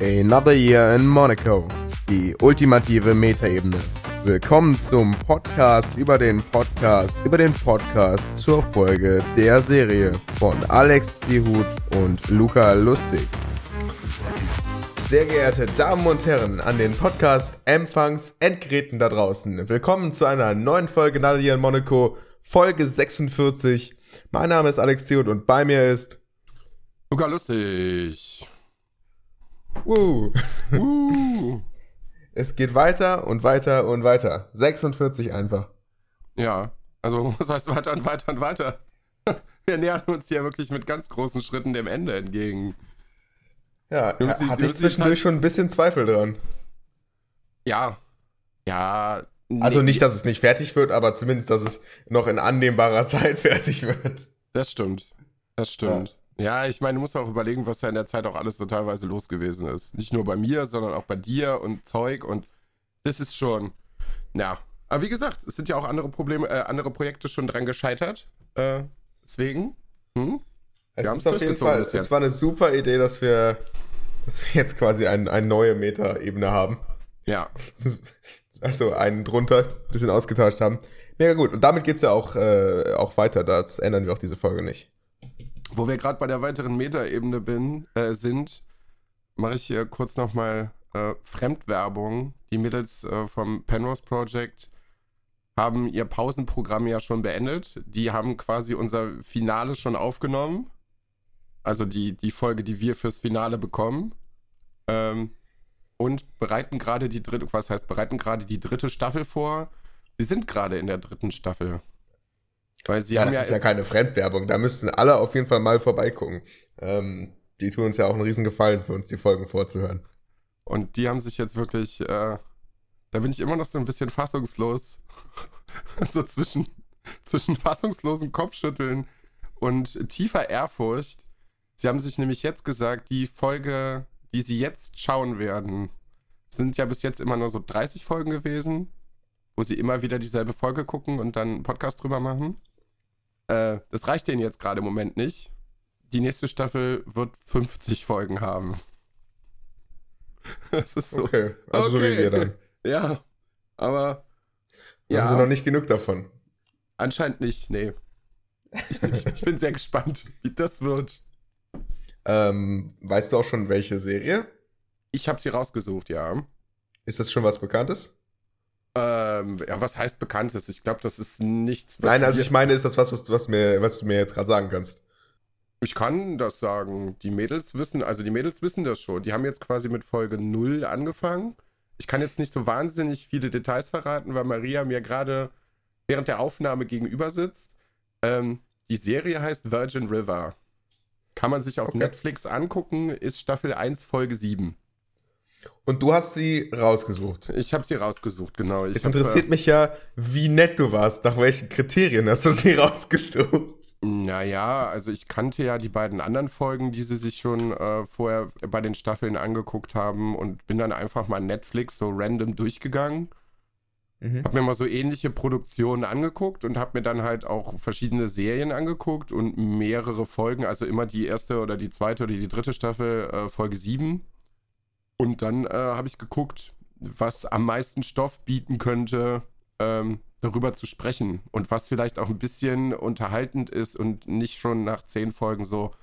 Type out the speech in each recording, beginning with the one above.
Another Year in Monaco. Die ultimative Metaebene. Willkommen zum Podcast über den Podcast über den Podcast zur Folge der Serie von Alex Zihut und Luca Lustig. Sehr geehrte Damen und Herren an den Podcast-Empfangs-Endgeräten da draußen. Willkommen zu einer neuen Folge Another Year in Monaco, Folge 46. Mein Name ist Alex Zihut und bei mir ist Luca Lustig. Uh. Uh. Es geht weiter und weiter und weiter. 46 einfach. ja, also was heißt weiter und weiter und weiter? Wir nähern uns hier wirklich mit ganz großen Schritten dem Ende entgegen. Ja, Du musst hatte du ich zwischendurch Zeit- schon ein bisschen Zweifel dran. Ja. Ja. nee, Also nicht, dass es nicht fertig wird, aber zumindest, dass es noch in annehmbarer Zeit fertig wird. Das stimmt. Das stimmt. Ja, ich meine, du musst auch überlegen, was ja in der Zeit auch alles so teilweise los gewesen ist. Nicht nur bei mir, sondern auch bei dir und Zeug und das ist schon. Ja. Aber wie gesagt, es sind ja auch andere Probleme, äh, andere Projekte schon dran gescheitert. Äh, deswegen. Hm? Es Wir ist auf jeden Fall, es war eine super Idee, dass wir, dass wir jetzt quasi ein, eine neue Meta-Ebene haben. Ja. Also einen drunter, ein bisschen ausgetauscht haben. Mega gut. Und damit geht's ja auch, äh, auch weiter. Das ändern wir auch diese Folge nicht. Wo wir gerade bei der weiteren Metaebene bin, äh, sind, mache ich hier kurz nochmal äh, Fremdwerbung. Die Mädels äh, vom Penrose Project haben ihr Pausenprogramm ja schon beendet. Die haben quasi unser Finale schon aufgenommen. Also die, die Folge, die wir fürs Finale bekommen. Ähm, und bereiten gerade die dritte, was heißt, bereiten gerade die dritte Staffel vor. Sie sind gerade in der dritten Staffel. Weil sie Ja, das ja ist ja keine Fremdwerbung. Da müssten alle auf jeden Fall mal vorbeigucken. Ähm, die tun uns ja auch einen riesen Gefallen für uns, die Folgen vorzuhören. Und die haben sich jetzt wirklich, äh, da bin ich immer noch so ein bisschen fassungslos. so zwischen, zwischen fassungslosem Kopfschütteln und tiefer Ehrfurcht. Sie haben sich nämlich jetzt gesagt, die Folge, die sie jetzt schauen werden, sind ja bis jetzt immer nur so 30 Folgen gewesen, wo sie immer wieder dieselbe Folge gucken und dann einen Podcast drüber machen. Äh, das reicht denen jetzt gerade im Moment nicht. Die nächste Staffel wird 50 Folgen haben. Das ist so. Okay, also so wie Okay. wir dann. Ja, aber Ja. Haben sie noch nicht genug davon. anscheinend nicht, nee. Ich, ich, ich bin sehr gespannt, wie das wird. Ähm, weißt du auch schon, welche Serie? Ich habe sie rausgesucht, ja. Ist das schon was Bekanntes? Ähm, ja, was heißt Bekanntes? Ich glaube, das ist nichts. was Nein, also ich meine, ist das was, was, was, mir, was du mir jetzt gerade sagen kannst? Ich kann das sagen. Die Mädels wissen, also die Mädels wissen das schon. Die haben jetzt quasi mit Folge 0 angefangen. Ich kann jetzt nicht so wahnsinnig viele Details verraten, weil Maria mir gerade während der Aufnahme gegenüber sitzt. Ähm, die Serie heißt Virgin River. Kann man sich auf Okay. Netflix angucken, ist Staffel 1, Folge 7. Und du hast sie rausgesucht. Ich habe sie rausgesucht, genau. Ich Jetzt hab, interessiert mich ja, wie nett du warst. Nach welchen Kriterien hast du sie rausgesucht? Naja, also ich kannte ja die beiden anderen Folgen, die sie sich schon äh, vorher bei den Staffeln angeguckt haben und bin dann einfach mal Netflix so random durchgegangen. Mhm. Hab mir mal so ähnliche Produktionen angeguckt und hab mir dann halt auch verschiedene Serien angeguckt und mehrere Folgen, also immer die erste oder die zweite oder die dritte Staffel, äh, Folge 7. Und dann äh, habe ich geguckt, was am meisten Stoff bieten könnte, ähm, darüber zu sprechen und was vielleicht auch ein bisschen unterhaltend ist und nicht schon nach zehn Folgen so,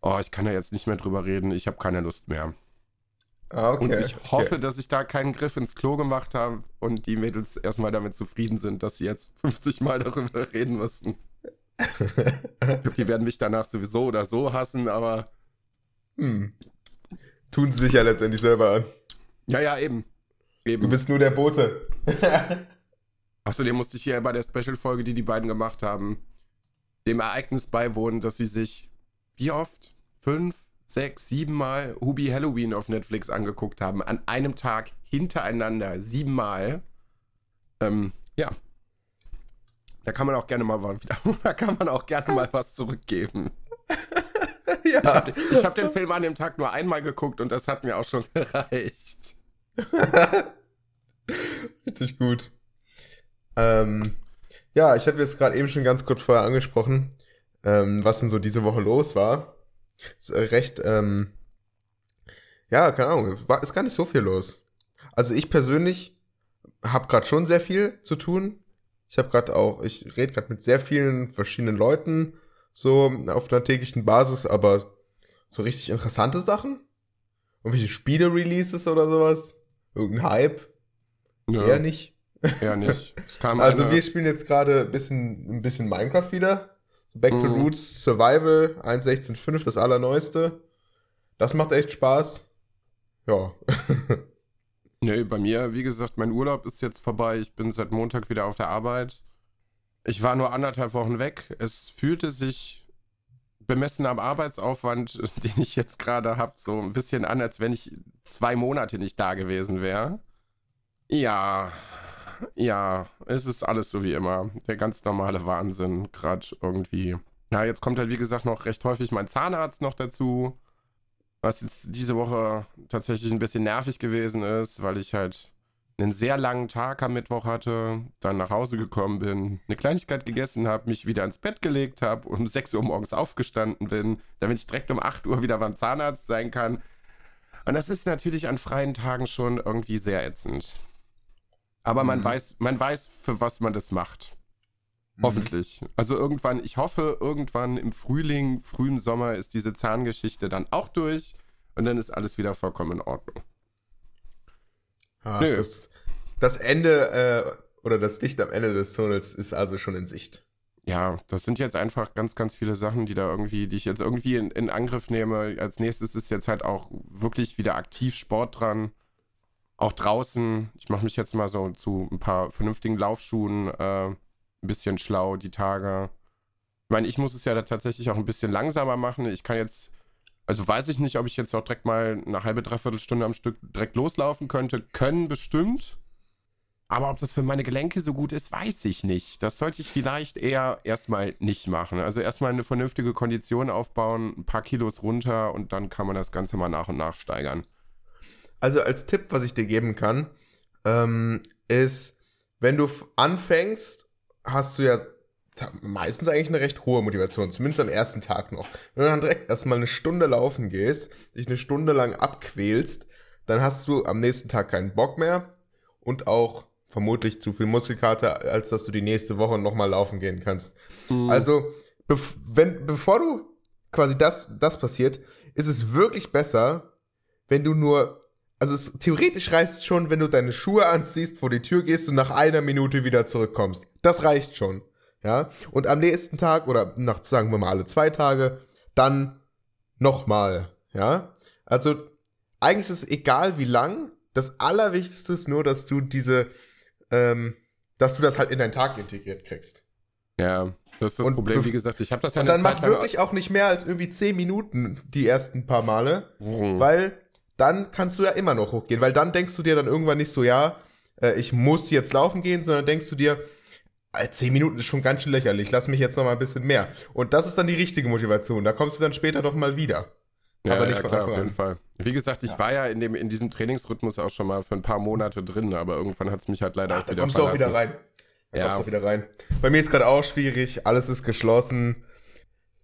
oh, ich kann da jetzt nicht mehr drüber reden, ich habe keine Lust mehr. Ah, okay. Und ich hoffe, okay. dass ich da keinen Griff ins Klo gemacht habe und die Mädels erstmal damit zufrieden sind, dass sie jetzt 50 Mal darüber reden müssen. Ich glaub, die werden mich danach sowieso oder so hassen, aber Hm. Tun sie sich ja letztendlich selber an. ja, ja, eben. Du Eben. bist nur der Bote. Außerdem musste ich hier bei der Special-Folge, die die beiden gemacht haben, dem Ereignis beiwohnen, dass sie sich wie oft? Fünf, sechs, sieben Mal Hubi Halloween auf Netflix angeguckt haben. An einem Tag hintereinander. Sieben Mal. Ähm, ja. Da kann man auch gerne mal da kann man auch gerne mal was zurückgeben. Ich ja. habe ich hab den Film an dem Tag nur einmal geguckt und das hat mir auch schon gereicht. Richtig gut. Ähm, ja, ich hatte jetzt gerade eben schon ganz kurz vorher angesprochen, ähm, was denn so diese Woche los war. Ist äh, recht, ähm, Ja, keine Ahnung, war, ist gar nicht so viel los. Also ich persönlich habe gerade schon sehr viel zu tun. Ich habe gerade auch, ich rede gerade mit sehr vielen verschiedenen Leuten so auf einer täglichen Basis, aber so richtig interessante Sachen? Irgendwelche Spiele-Releases oder sowas? Irgendein Hype? Ja. Eher nicht. Eher nicht. also wir spielen jetzt gerade ein bisschen, ein bisschen Minecraft wieder. Back to mhm. Roots Survival 1.16.5, das allerneueste. Das macht echt Spaß. Ja. nee, bei mir, wie gesagt, mein Urlaub ist jetzt vorbei. Ich bin seit Montag wieder auf der Arbeit. Ich war nur anderthalb Wochen weg. Es fühlte sich bemessen am Arbeitsaufwand, den ich jetzt gerade habe, so ein bisschen an, als wenn ich zwei Monate nicht da gewesen wäre. Ja, ja, es ist alles so wie immer. Der ganz normale Wahnsinn, gerade irgendwie. Ja, jetzt kommt halt, wie gesagt, noch recht häufig mein Zahnarzt noch dazu. Was jetzt diese Woche tatsächlich ein bisschen nervig gewesen ist, weil ich halt einen sehr langen Tag am Mittwoch hatte, dann nach Hause gekommen bin, eine Kleinigkeit gegessen habe, mich wieder ins Bett gelegt habe und um 6 Uhr morgens aufgestanden bin, damit ich direkt um 8 Uhr wieder beim Zahnarzt sein kann. Und das ist natürlich an freien Tagen schon irgendwie sehr ätzend. Aber mhm. man weiß, man weiß, für was man das macht. Mhm. Hoffentlich. Also irgendwann, ich hoffe, irgendwann im Frühling, frühem Sommer ist diese Zahngeschichte dann auch durch und dann ist alles wieder vollkommen in Ordnung. Ah, das, das, Ende äh, oder das Licht am Ende des Tunnels ist also schon in Sicht. Ja, das sind jetzt einfach ganz, ganz viele Sachen, die da irgendwie, die ich jetzt irgendwie in, in Angriff nehme. Als nächstes ist jetzt halt auch wirklich wieder aktiv Sport dran auch draußen, ich mache mich jetzt mal so zu ein paar vernünftigen Laufschuhen äh, ein bisschen schlau die Tage. Ich meine, ich muss es ja da tatsächlich auch ein bisschen langsamer machen. Ich kann jetzt, also weiß ich nicht, ob ich jetzt auch direkt mal eine halbe, dreiviertel Stunde am Stück direkt loslaufen könnte. Können bestimmt. Aber ob das für meine Gelenke so gut ist, weiß ich nicht. Das sollte ich vielleicht eher erstmal nicht machen. Also erstmal eine vernünftige Kondition aufbauen, ein paar Kilos runter und dann kann man das Ganze mal nach und nach steigern. Also als Tipp, was ich dir geben kann, ähm, ist, wenn du anfängst, hast du ja meistens eigentlich eine recht hohe Motivation, zumindest am ersten Tag noch. Wenn du dann direkt erstmal eine Stunde laufen gehst, dich eine Stunde lang abquälst, dann hast du am nächsten Tag keinen Bock mehr und auch vermutlich zu viel Muskelkater, als dass du die nächste Woche nochmal laufen gehen kannst. Mhm. Also, bev wenn, bevor du quasi das, das passiert, ist es wirklich besser, wenn du nur also es, theoretisch reicht schon, wenn du deine Schuhe anziehst, vor die Tür gehst und nach einer Minute wieder zurückkommst. Das reicht schon. Ja. Und am nächsten Tag oder nach, sagen wir mal, alle zwei Tage, dann nochmal. Ja. Also, eigentlich ist es egal wie lang. Das Allerwichtigste ist nur, dass du diese, ähm, dass du das halt in deinen Tag integriert kriegst. Ja, das ist das und Problem. Wie gesagt, ich habe das ja Und dann macht wirklich auch nicht mehr als irgendwie zehn Minuten die ersten paar Male, mhm. weil dann kannst du ja immer noch hochgehen, weil dann denkst du dir dann irgendwann nicht so, ja, äh, ich muss jetzt laufen gehen, sondern denkst du dir, zehn Minuten ist schon ganz schön lächerlich, lass mich jetzt noch mal ein bisschen mehr. Und das ist dann die richtige Motivation. Da kommst du dann später doch mal wieder. Ja, aber nicht ja, klar, auf jeden Fall. Wie gesagt, ich ja. war ja in, dem, in diesem Trainingsrhythmus auch schon mal für ein paar Monate drin, aber irgendwann hat es mich halt leider Ach, auch wieder kommst verlassen. du auch wieder rein. Da ja. kommst du auch wieder rein. Bei mir ist gerade auch schwierig, alles ist geschlossen.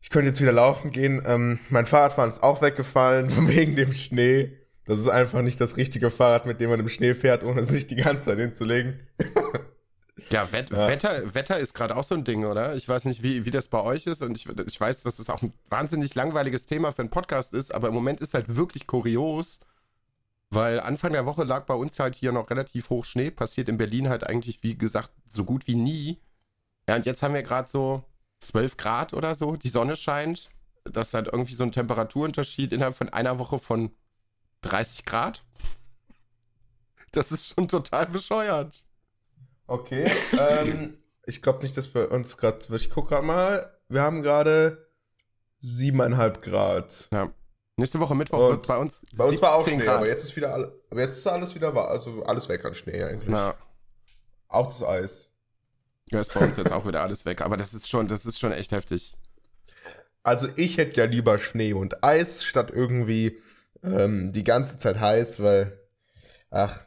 Ich könnte jetzt wieder laufen gehen. Ähm, mein Fahrradfahren ist auch weggefallen, wegen dem Schnee. Das ist einfach nicht das richtige Fahrrad, mit dem man im Schnee fährt, ohne sich die ganze Zeit hinzulegen. ja, Wett ja, Wetter, Wetter ist gerade auch so ein Ding, oder? Ich weiß nicht, wie, wie das bei euch ist und ich, ich weiß, dass es das auch ein wahnsinnig langweiliges Thema für einen Podcast ist, aber im Moment ist halt wirklich kurios, weil Anfang der Woche lag bei uns halt hier noch relativ hoch Schnee, passiert in Berlin halt eigentlich, wie gesagt, so gut wie nie. Ja, und jetzt haben wir gerade so 12 Grad oder so, die Sonne scheint. Das ist halt irgendwie so ein Temperaturunterschied innerhalb von einer Woche von 30 Grad. Das ist schon total bescheuert. Okay, ähm, ich glaube nicht, dass bei uns gerade, ich gucke gerade mal, wir haben gerade siebeneinhalb Grad. Ja. Nächste Woche Mittwoch wird bei uns Bei uns war auch Schnee, Grad. aber jetzt ist wieder alle, aber jetzt ist alles wieder also alles weg an Schnee eigentlich. Ja. Auch das Eis. Ja, ist bei uns jetzt auch wieder alles weg, aber das ist schon, das ist schon echt heftig. Also ich hätte ja lieber Schnee und Eis statt irgendwie ähm, die ganze Zeit heiß, weil, ach,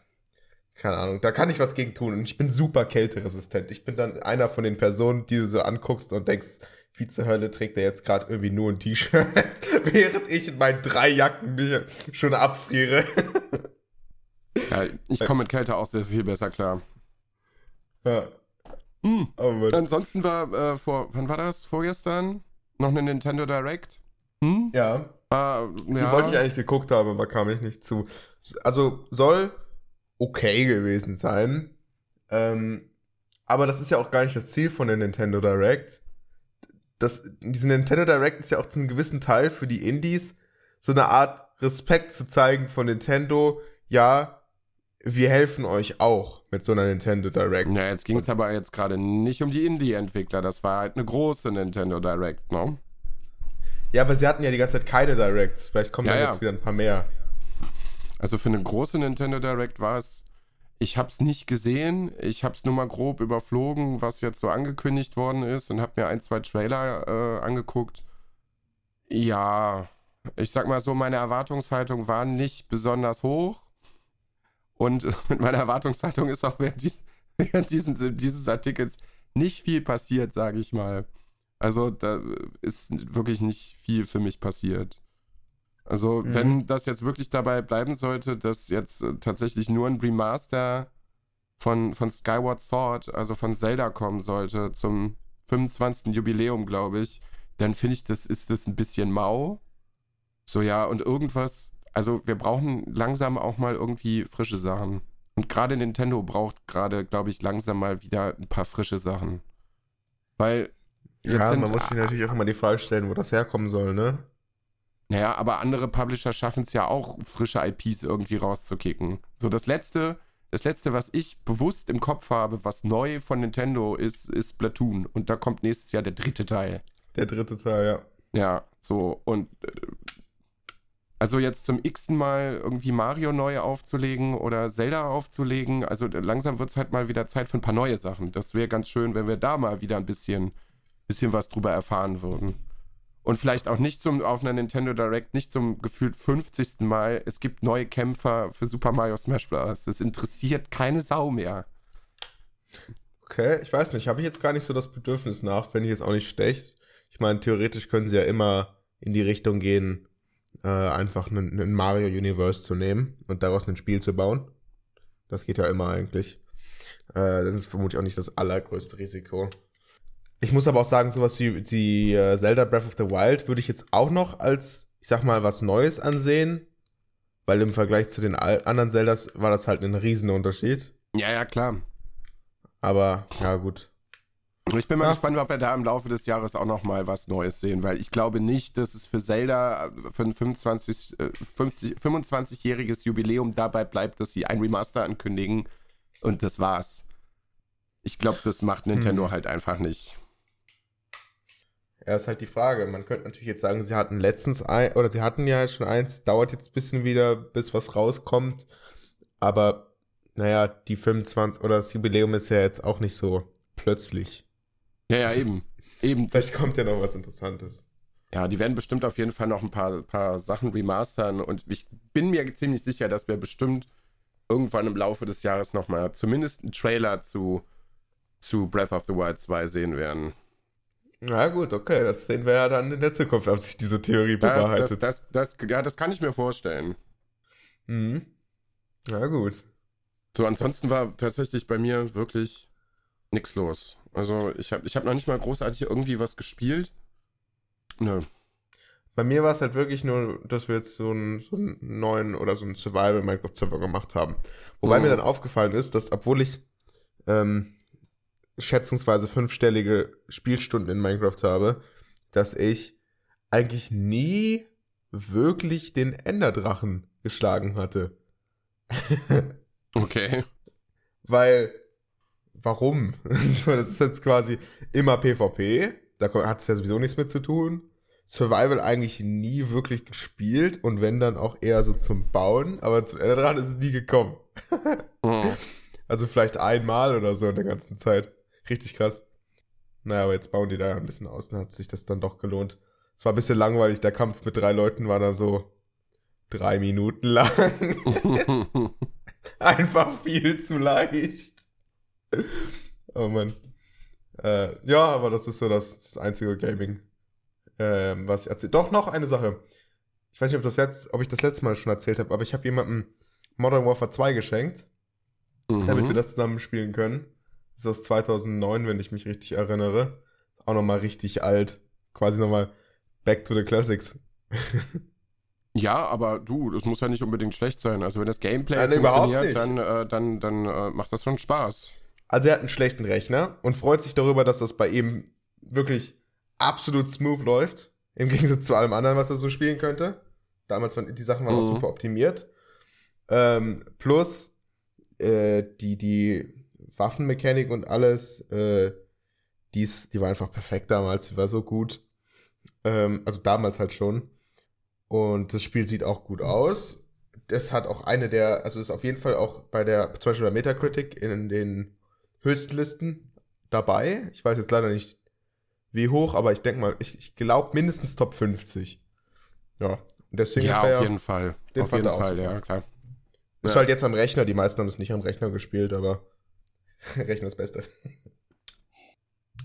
keine Ahnung, da kann ich was gegen tun. Und ich bin super kälteresistent. Ich bin dann einer von den Personen, die du so anguckst und denkst, wie zur Hölle trägt er jetzt gerade irgendwie nur ein T-Shirt, während ich in meinen drei Jacken mich schon abfriere. Ja, ich komme mit Kälte auch sehr viel besser klar. Ja. Hm. Aber Ansonsten war äh, vor, wann war das? Vorgestern? Noch eine Nintendo Direct? Hm? ja, die ja. wollte ich eigentlich geguckt haben, aber kam ich nicht zu. Also soll okay gewesen sein. Ähm, aber das ist ja auch gar nicht das Ziel von der Nintendo Direct. Das, diese Nintendo Direct ist ja auch zu einem gewissen Teil für die Indies so eine Art Respekt zu zeigen von Nintendo. Ja, wir helfen euch auch mit so einer Nintendo Direct. Ja, jetzt ging es aber jetzt gerade nicht um die Indie-Entwickler. Das war halt eine große Nintendo Direct, ne? Ja, aber sie hatten ja die ganze Zeit keine Directs. Vielleicht kommen Ja, ja. jetzt wieder ein paar mehr. Also für eine große Nintendo Direct war es. Ich hab's nicht gesehen. Ich hab's nur mal grob überflogen, was jetzt so angekündigt worden ist und hab mir ein, zwei Trailer äh, angeguckt. Ja, ich sag mal so, meine Erwartungshaltung war nicht besonders hoch. Und mit meiner Erwartungshaltung ist auch während, dies, während diesen, dieses Artikels nicht viel passiert, sage ich mal. Also da ist wirklich nicht viel für mich passiert. Also, Mhm. wenn das jetzt wirklich dabei bleiben sollte, dass jetzt äh, tatsächlich nur ein Remaster von, von Skyward Sword, also von Zelda kommen sollte, zum 25. Jubiläum, glaube ich, dann finde ich, das ist das ein bisschen mau. So, ja, und irgendwas, also wir brauchen langsam auch mal irgendwie frische Sachen. Und gerade Nintendo braucht gerade, glaube ich, langsam mal wieder ein paar frische Sachen. Weil jetzt ja, man muss sich natürlich auch immer die Frage stellen, wo das herkommen soll, ne? Naja, aber andere Publisher schaffen es ja auch, frische IPs irgendwie rauszukicken. So, das letzte, das letzte, was ich bewusst im Kopf habe, was neu von Nintendo ist, ist Splatoon. Und da kommt nächstes Jahr der dritte Teil. Der dritte Teil, ja. Ja, so, und äh, also jetzt zum x-ten Mal irgendwie Mario neu aufzulegen oder Zelda aufzulegen, also langsam wird es halt mal wieder Zeit für ein paar neue Sachen. Das wäre ganz schön, wenn wir da mal wieder ein bisschen, bisschen was drüber erfahren würden. Und vielleicht auch nicht zum, auf einer Nintendo Direct, nicht zum gefühlt 50. Mal, es gibt neue Kämpfer für Super Mario Smash Bros. Das interessiert keine Sau mehr. Okay, ich weiß nicht, habe ich jetzt gar nicht so das Bedürfnis nach, fände ich jetzt auch nicht schlecht. Ich meine, theoretisch können sie ja immer in die Richtung gehen, äh, einfach einen Mario Universe zu nehmen und daraus ein Spiel zu bauen. Das geht ja immer eigentlich. Äh, das ist vermutlich auch nicht das allergrößte Risiko. Ich muss aber auch sagen, sowas wie die äh, Zelda Breath of the Wild würde ich jetzt auch noch als, ich sag mal, was Neues ansehen. Weil im Vergleich zu den anderen Zeldas war das halt ein Riesenunterschied. Ja, ja, klar. Aber, ja, gut. Ich bin mal Ja. gespannt, ob wir da im Laufe des Jahres auch noch mal was Neues sehen, weil ich glaube nicht, dass es für Zelda äh, für ein 25, äh, 50 25-jähriges Jubiläum dabei bleibt, dass sie ein Remaster ankündigen und das war's. Ich glaube, das macht Nintendo Hm. halt einfach nicht. Ja, ist halt die Frage. Man könnte natürlich jetzt sagen, sie hatten letztens ein, oder sie hatten ja schon eins, dauert jetzt ein bisschen wieder, bis was rauskommt. Aber, naja, die 25 oder das Jubiläum ist ja jetzt auch nicht so plötzlich. Ja, ja, eben. Eben, Vielleicht das, kommt ja noch was Interessantes. ja, die werden bestimmt auf jeden Fall noch ein paar, paar Sachen remastern und ich bin mir ziemlich sicher, dass wir bestimmt irgendwann im Laufe des Jahres noch mal zumindest einen Trailer zu, zu Breath of the Wild 2 sehen werden. Na gut, okay, das sehen wir ja dann in der Zukunft, ob sich diese Theorie Das, das, bewahrheitet. das, das, ja, das kann ich mir vorstellen. Mhm. Na gut. So, ansonsten war tatsächlich bei mir wirklich nichts los. Also ich habe ich hab noch nicht mal großartig irgendwie was gespielt. Nö. Bei mir war es halt wirklich nur, dass wir jetzt so einen, so einen neuen oder so einen Survival-Minecraft-Server gemacht haben. Wobei Mhm. mir dann aufgefallen ist, dass obwohl ich ähm, schätzungsweise fünfstellige Spielstunden in Minecraft habe, dass ich eigentlich nie wirklich den Enderdrachen geschlagen hatte. Okay. Weil, warum? Das ist jetzt quasi immer PvP, da hat es ja sowieso nichts mit zu tun. Survival eigentlich nie wirklich gespielt und wenn dann auch eher so zum Bauen, aber zum Enderdrachen ist es nie gekommen. Hm. Also vielleicht einmal oder so in der ganzen Zeit. Richtig krass. Naja, aber jetzt bauen die da ein bisschen aus, dann hat sich das dann doch gelohnt. Es war ein bisschen langweilig, der Kampf mit drei Leuten war da so drei Minuten lang. Einfach viel zu leicht. Oh Mann. Äh, ja, aber das ist so das, das einzige Gaming, ähm, was ich erzähle. Doch noch eine Sache. Ich weiß nicht, ob, das jetzt, ob ich das letzte Mal schon erzählt habe, aber ich habe jemandem Modern Warfare 2 geschenkt, Mhm. damit wir das zusammen spielen können. Ist aus 2009, wenn ich mich richtig erinnere. Auch nochmal richtig alt. Quasi nochmal Back to the Classics. Ja, aber du, das muss ja nicht unbedingt schlecht sein. Also wenn das Gameplay Nein, funktioniert, dann, äh, dann, dann äh, macht das schon Spaß. Also er hat einen schlechten Rechner und freut sich darüber, dass das bei ihm wirklich absolut smooth läuft. Im Gegensatz zu allem anderen, was er so spielen könnte. Damals waren die Sachen waren auch Mhm. super optimiert. Ähm, plus äh, die, die Waffenmechanik und alles, äh, die, ist, die war einfach perfekt damals, die war so gut. Ähm, also damals halt schon. Und das Spiel sieht auch gut aus. Das hat auch eine der, also ist auf jeden Fall auch bei der, zum Beispiel bei Metacritic in den höchsten Listen dabei. Ich weiß jetzt leider nicht, wie hoch, aber ich denke mal, ich, ich glaube mindestens Top 50. Ja, und deswegen ja, auf jeden Fall. den auf jeden Fall, ja, klar. Ist Ja. halt jetzt am Rechner, die meisten haben es nicht am Rechner gespielt, aber Rechner das Beste.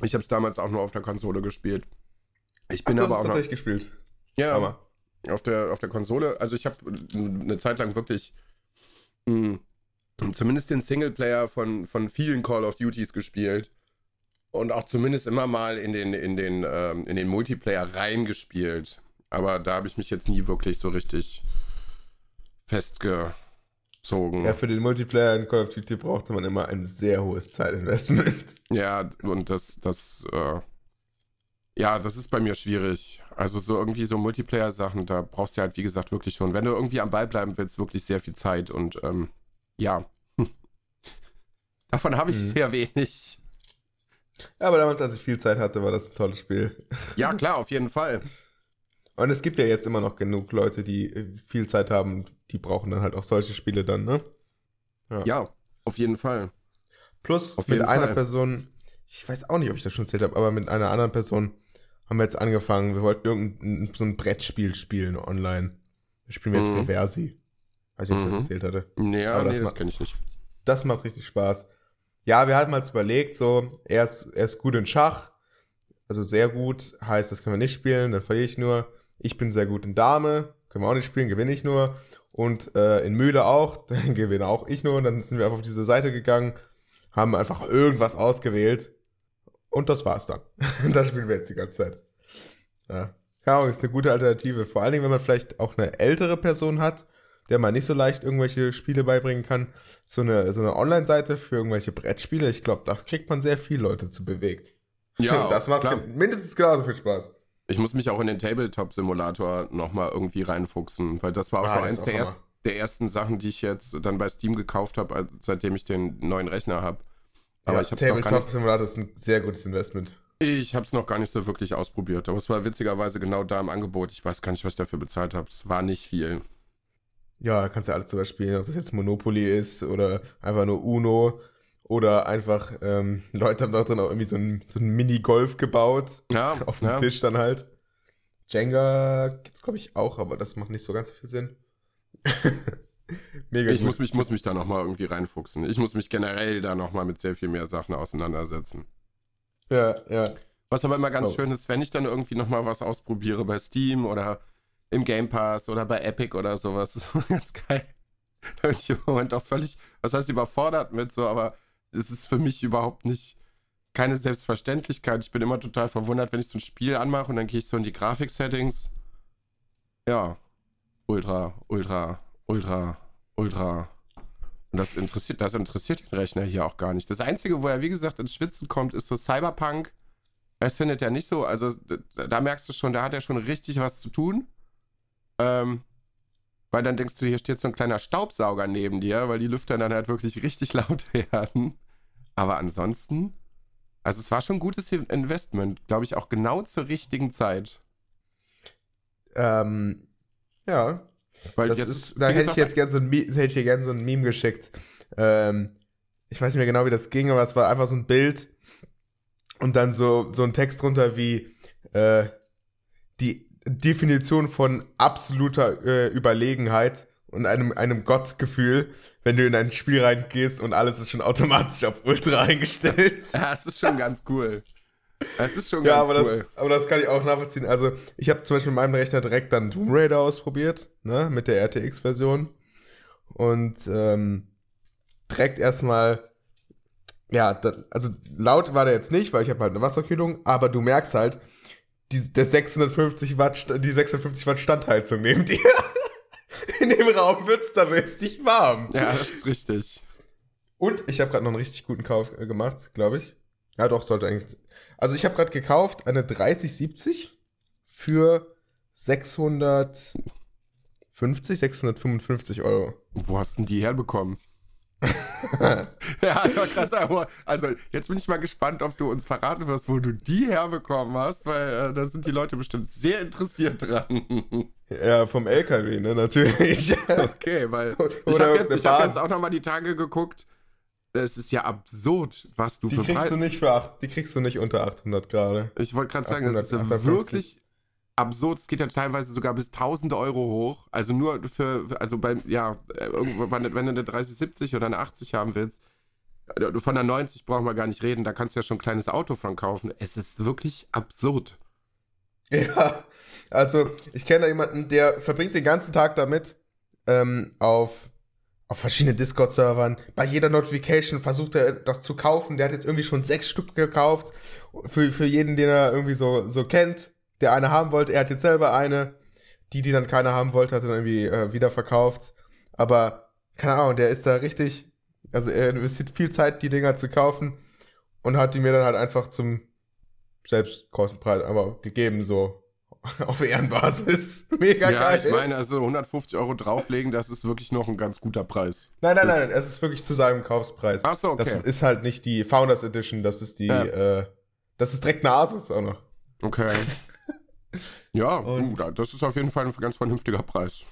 Ich habe es damals auch nur auf der Konsole gespielt. Ich Ach, bin du aber auch noch, tatsächlich gespielt. ja, Hammer. auf der, auf der Konsole. Also ich habe eine Zeit lang wirklich mh, zumindest den Singleplayer von, von vielen Call of Duties gespielt. Und auch zumindest immer mal in den, in den, ähm, in den Multiplayer reingespielt. Aber da habe ich mich jetzt nie wirklich so richtig festgezogen. Ja, für den Multiplayer in Call of Duty brauchte man immer ein sehr hohes Zeitinvestment. Ja, und das, das, äh, ja, das ist bei mir schwierig. Also so irgendwie so Multiplayer-Sachen, da brauchst du halt, wie gesagt, wirklich schon, wenn du irgendwie am Ball bleiben willst, wirklich sehr viel Zeit und ähm, ja. Davon habe ich Mhm. sehr wenig. Ja, aber damals, als ich viel Zeit hatte, war das ein tolles Spiel. Ja, klar, auf jeden Fall. Und es gibt ja jetzt immer noch genug Leute, die äh, viel Zeit haben, die brauchen dann halt auch solche Spiele dann, ne? Ja, auf jeden Fall. Plus Auf mit einer Fall. Person, ich weiß auch nicht, ob ich das schon erzählt habe, aber mit einer anderen Person haben wir jetzt angefangen, wir wollten irgendein so ein Brettspiel spielen online. Da spielen wir jetzt Mhm. Reversi. Weiß nicht, ob ich Mhm. das erzählt hatte. Nee, Aber das nee, das macht- kenne ich nicht. Das macht richtig Spaß. Ja, wir hatten mal überlegt, so, er ist, er ist gut in Schach, also sehr gut, heißt, das können wir nicht spielen, dann verliere ich nur. Ich bin sehr gut in Dame, können wir auch nicht spielen, gewinne ich nur. Und äh, in Mühle auch, dann gewinne auch ich nur. Und dann sind wir einfach auf diese Seite gegangen, haben einfach irgendwas ausgewählt und das war's dann. das spielen wir jetzt die ganze Zeit. Ja, ja ist eine gute Alternative. Vor allen Dingen, wenn man vielleicht auch eine ältere Person hat, der man nicht so leicht irgendwelche Spiele beibringen kann. So eine, so eine Online-Seite für irgendwelche Brettspiele, ich glaube, da kriegt man sehr viele Leute zu bewegt. Ja, das macht klar. mindestens genauso viel Spaß. Ich muss mich auch in den Tabletop-Simulator nochmal irgendwie reinfuchsen, weil das war auch Ah, so eins der, erst, der ersten Sachen, die ich jetzt dann bei Steam gekauft habe, seitdem ich den neuen Rechner habe. Aber ja, ich habe es noch gar nicht, Tabletop Simulator ist ein sehr gutes Investment. ich hab's noch gar nicht so wirklich ausprobiert. Aber es war witzigerweise genau da im Angebot. Ich weiß gar nicht, was ich dafür bezahlt habe. Es war nicht viel. Ja, da kannst du alles drüber spielen, ob das jetzt Monopoly ist oder einfach nur Uno oder einfach, ähm, Leute haben da drin auch irgendwie so ein, so ein Mini-Golf gebaut, Ja, auf dem ja. Tisch dann halt. Jenga gibt's glaube ich auch, aber das macht nicht so ganz so viel Sinn. Mega Ich gut. muss mich, muss mich da nochmal irgendwie reinfuchsen. Ich muss mich generell da nochmal mit sehr viel mehr Sachen auseinandersetzen. Ja, ja. Was aber immer ganz Oh. schön ist, wenn ich dann irgendwie nochmal was ausprobiere bei Steam oder im Game Pass oder bei Epic oder sowas. Das ist ganz geil. Da bin ich im Moment auch völlig, was heißt überfordert mit so, aber es ist für mich überhaupt nicht keine Selbstverständlichkeit. Ich bin immer total verwundert, wenn ich so ein Spiel anmache und dann gehe ich so in die Grafik-Settings. Ja, ultra, ultra, ultra, ultra. Und das interessiert, das interessiert den Rechner hier auch gar nicht. Das Einzige, wo er, wie gesagt, ins Schwitzen kommt, ist so Cyberpunk. Das findet er nicht so. Also, da, merkst du schon, da hat er schon richtig was zu tun. Ähm, weil dann denkst du, hier steht so ein kleiner Staubsauger neben dir, weil die Lüfter dann halt wirklich richtig laut werden. Aber ansonsten, also es war schon ein gutes Investment, glaube ich, auch genau zur richtigen Zeit. Ähm, ja, Weil das jetzt, ist, da hätte ich jetzt gerne so ein, Mi- hätte ich dir gerne so ein Meme geschickt. Ähm, ich weiß nicht mehr genau, wie das ging, aber es war einfach so ein Bild und dann so, so ein Text drunter wie äh, die Definition von absoluter äh, Überlegenheit und einem, einem Gottgefühl, wenn du in ein Spiel reingehst und alles ist schon automatisch auf Ultra eingestellt. Ja, es ist schon ganz cool. Es ist schon Ja, ganz aber, cool. das, aber das kann ich auch nachvollziehen. Also, ich habe zum Beispiel in meinem Rechner direkt dann Tomb Raider ausprobiert, ne, mit der RTX-Version. Und ähm, direkt erstmal, ja, da, also laut war der jetzt nicht, weil ich habe halt eine Wasserkühlung, aber du merkst halt, die, der 650 Watt, die 650 Watt Standheizung neben dir. In dem Raum wird's dann richtig warm. Ja, das ist richtig. Und ich habe gerade noch einen richtig guten Kauf äh, gemacht, glaube ich. Ja, doch, sollte eigentlich. Also ich habe gerade gekauft eine 3070 für 650, 655 Euro. Wo hast denn die herbekommen? ja, wo- also jetzt bin ich mal gespannt, ob du uns verraten wirst, wo du die herbekommen hast, weil äh, da sind die Leute bestimmt sehr interessiert dran. Ja, vom LKW, ne, natürlich. okay, weil ich habe jetzt, ich hab jetzt auch noch mal die Tage geguckt. Es ist ja absurd, was du Die für kriegst du Preise. nicht für acht, die kriegst du nicht unter 800 gerade. Ich wollte gerade sagen, es ist ja 858. wirklich absurd. Es geht ja teilweise sogar bis 1000 Euro hoch. Also nur für, also bei, ja, irgendwo, wenn du du eine 3070 oder eine 80 haben willst, äh, von der 90 brauchen wir gar nicht reden, da kannst du ja schon ein kleines Auto von kaufen. Es ist wirklich absurd. Ja, also ich kenne da jemanden, der verbringt den ganzen Tag damit, ähm, auf, auf verschiedenen Discord-Servern. Bei jeder Notification versucht er das zu kaufen. Der hat jetzt irgendwie schon sechs Stück gekauft. Für, für jeden, den er irgendwie so, so kennt, der eine haben wollte. Er hat jetzt selber eine. Die, die dann keiner haben wollte, hat er dann irgendwie äh, wieder verkauft. Aber, keine Ahnung, der ist da richtig, also er investiert viel Zeit, die Dinger zu kaufen und hat die mir dann halt einfach zum Selbstkostenpreis einfach gegeben, so auf Ehrenbasis. Mega Ja, geil. ich meine, also 150 Euro drauflegen, das ist wirklich noch ein ganz guter Preis. nein, nein, nein, es ist wirklich zu seinem Kaufspreis. Ach so, okay. Das ist halt nicht die Founders Edition, das ist die, Ja. äh, das ist direkt eine Asus auch noch. Okay. Ja, Und- du, das ist auf jeden Fall ein ganz vernünftiger Preis.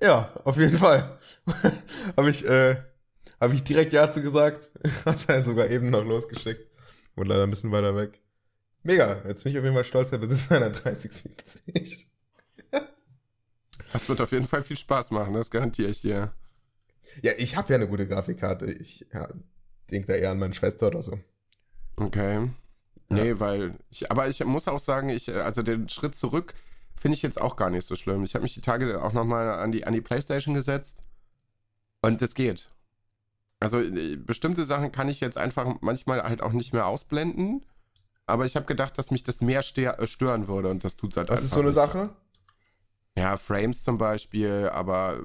Ja, auf jeden Fall. habe ich, äh, habe ich direkt Ja zu gesagt. Hat er sogar eben noch losgeschickt. Und leider ein bisschen weiter weg. Mega, jetzt bin ich auf jeden Fall stolz, der Besitzer einer 3070. Das wird auf jeden Fall viel Spaß machen, das garantiere ich dir. Ja, ich habe ja eine gute Grafikkarte. Ich ja, denke da eher an meine Schwester oder so. Okay. Nee, weil ich, aber ich muss auch sagen, ich, also den Schritt zurück finde ich jetzt auch gar nicht so schlimm. Ich habe mich die Tage auch nochmal an die, an die Playstation gesetzt und das geht. Also äh, bestimmte Sachen kann ich jetzt einfach manchmal halt auch nicht mehr ausblenden, aber ich habe gedacht, dass mich das mehr äh, stören würde und das tut's halt Das einfach ist so eine nicht. Sache. Ja, Frames zum Beispiel, aber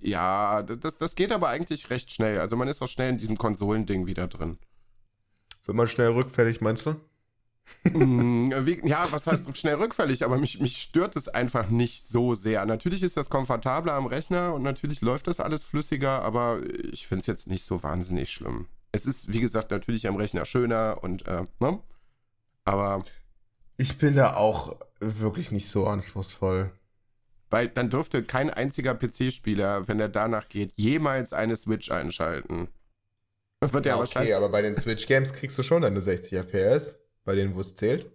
ja, das, das geht aber eigentlich recht schnell. Also man ist auch schnell in diesem Konsolending wieder drin. Wird man schnell rückfällig, meinst du? Mm, ja, was heißt schnell rückfällig, aber mich, mich stört es einfach nicht so sehr. Natürlich ist das komfortabler am Rechner und natürlich läuft das alles flüssiger, aber ich finde es jetzt nicht so wahnsinnig schlimm. Es ist, wie gesagt, natürlich am Rechner schöner und, äh, ne? Aber, Ich bin da auch wirklich nicht so anspruchsvoll. weil dann dürfte kein einziger PC-Spieler, wenn er danach geht, jemals eine Switch einschalten. Wird ja, okay, aber bei den Switch-Games kriegst du schon deine 60 FPS, bei denen, wo es zählt.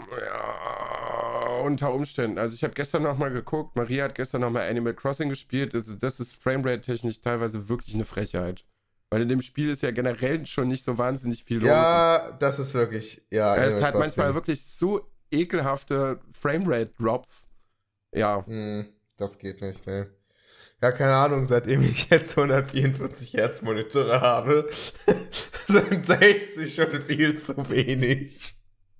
Ja, unter Umständen. Also ich habe gestern noch mal geguckt, Maria hat gestern noch mal Animal Crossing gespielt. Das, ist- das ist Framerate-technisch teilweise wirklich eine Frechheit. Weil in dem Spiel ist ja generell schon nicht so wahnsinnig viel los. Ja, das ist wirklich, ja. es hat manchmal wirklich so ekelhafte Framerate-Drops. Ja. Hm, das geht nicht, ne. Ja, keine Ahnung, seitdem ich jetzt 144 Hertz Monitore habe, sind 60 schon viel zu wenig.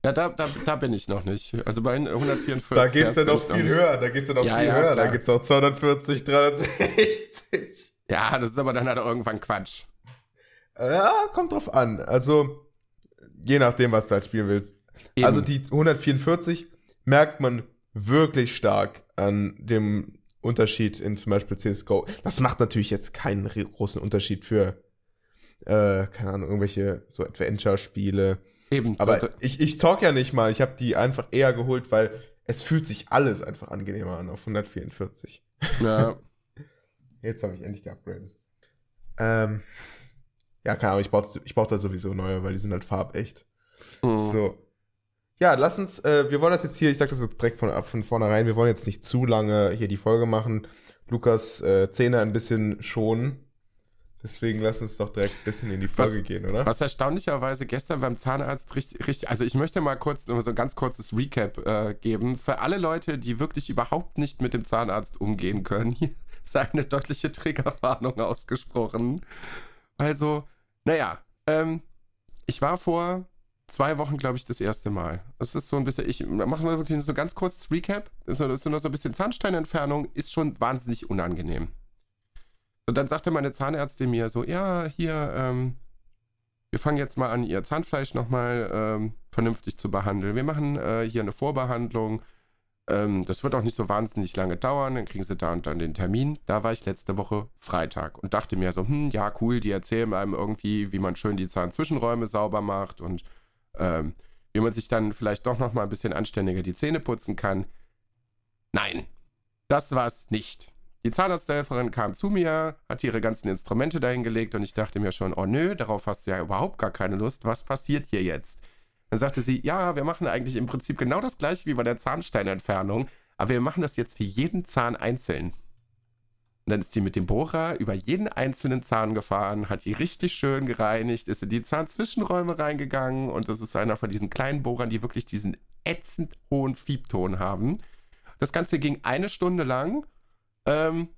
Ja, da, da, da bin ich noch nicht. Also bei 144. Da geht's ja bin noch viel höher, da geht's ja noch Ja, viel ja, höher, da klar. geht's noch 240, 360. Ja, das ist aber dann halt irgendwann Quatsch. Ja, kommt drauf an. Also, je nachdem, was du halt spielen willst. Eben. Also die 144 merkt man wirklich stark an dem Unterschied in zum Beispiel CSGO. Das macht natürlich jetzt keinen großen Unterschied für, äh, keine Ahnung, irgendwelche so Adventure-Spiele. Eben. Aber ich, ich talk ja nicht mal. Ich habe die einfach eher geholt, weil es fühlt sich alles einfach angenehmer an auf 144. ja. Jetzt habe ich endlich geupgradet. Ähm, ja, keine Ahnung, ich brauche ich brauch da sowieso neue, weil die sind halt farbecht. Hm. So. Ja, lass uns, äh, wir wollen das jetzt hier, ich sag das jetzt direkt von, von vornherein, wir wollen jetzt nicht zu lange hier die Folge machen. Lukas äh, Zähne ein bisschen schonen. Deswegen lass uns doch direkt ein bisschen in die Folge was, gehen, oder? Was erstaunlicherweise gestern beim Zahnarzt richtig, richtig also ich möchte mal kurz so ein ganz kurzes Recap äh, geben. Für alle Leute, die wirklich überhaupt nicht mit dem Zahnarzt umgehen können, hier ist eine deutliche Triggerwarnung ausgesprochen. Also, naja, ähm, ich war vor zwei Wochen, glaube ich, das erste Mal. Das ist so ein bisschen, ich mache mal wirklich so ein ganz kurzes Recap. Das ist nur so ein bisschen Zahnsteinentfernung, ist schon wahnsinnig unangenehm. Und dann sagte meine Zahnärztin mir so, ja, hier, ähm, wir fangen jetzt mal an, ihr Zahnfleisch nochmal ähm, vernünftig zu behandeln. Wir machen äh, hier eine Vorbehandlung. Ähm, das wird auch nicht so wahnsinnig lange dauern. Dann kriegen sie da und dann den Termin. Da war ich letzte Woche Freitag und dachte mir so, hm, ja, cool, die erzählen einem irgendwie, wie man schön die Zahnzwischenräume sauber macht und ähm, wie man sich dann vielleicht doch nochmal ein bisschen anständiger die Zähne putzen kann. Nein, das war's nicht. Die Zahnarzthelferin kam zu mir, hat ihre ganzen Instrumente dahingelegt und ich dachte mir schon, oh nö, darauf hast du ja überhaupt gar keine Lust. Was passiert hier jetzt? Dann sagte sie, ja, wir machen eigentlich im Prinzip genau das gleiche wie bei der Zahnsteinentfernung, aber wir machen das jetzt für jeden Zahn einzeln. Und dann ist sie mit dem Bohrer über jeden einzelnen Zahn gefahren, hat die richtig schön gereinigt, ist in die Zahnzwischenräume reingegangen und das ist einer von diesen kleinen Bohrern, die wirklich diesen ätzend hohen Fiebton haben. Das Ganze ging eine Stunde lang ähm,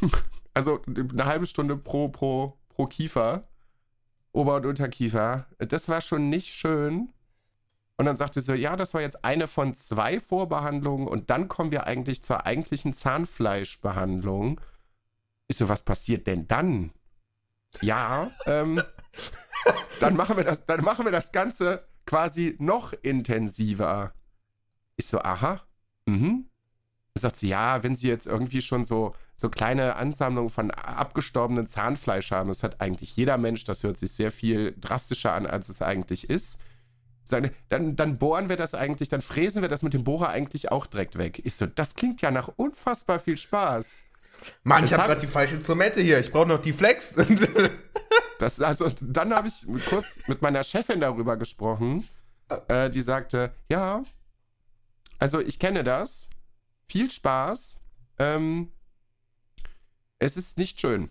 also eine halbe Stunde pro, pro, pro Kiefer. Ober- und Unterkiefer. Das war schon nicht schön. Und dann sagte sie so, ja, das war jetzt eine von zwei Vorbehandlungen und dann kommen wir eigentlich zur eigentlichen Zahnfleischbehandlung. Ich so, was passiert denn dann? Ja, ähm, dann machen wir das, dann machen wir das Ganze quasi noch intensiver. Ich so, aha, mhm sagt sie, ja, wenn sie jetzt irgendwie schon so, so kleine Ansammlungen von abgestorbenen Zahnfleisch haben, das hat eigentlich jeder Mensch, das hört sich sehr viel drastischer an, als es eigentlich ist. Dann, dann bohren wir das eigentlich, dann fräsen wir das mit dem Bohrer eigentlich auch direkt weg. Ich so, das klingt ja nach unfassbar viel Spaß. Mann, ich habe gerade die falsche Instrumente hier. Ich brauche noch die Flex. das, also, dann habe ich kurz mit meiner Chefin darüber gesprochen. Äh, die sagte, ja, also ich kenne das viel Spaß. Ähm, es ist nicht schön.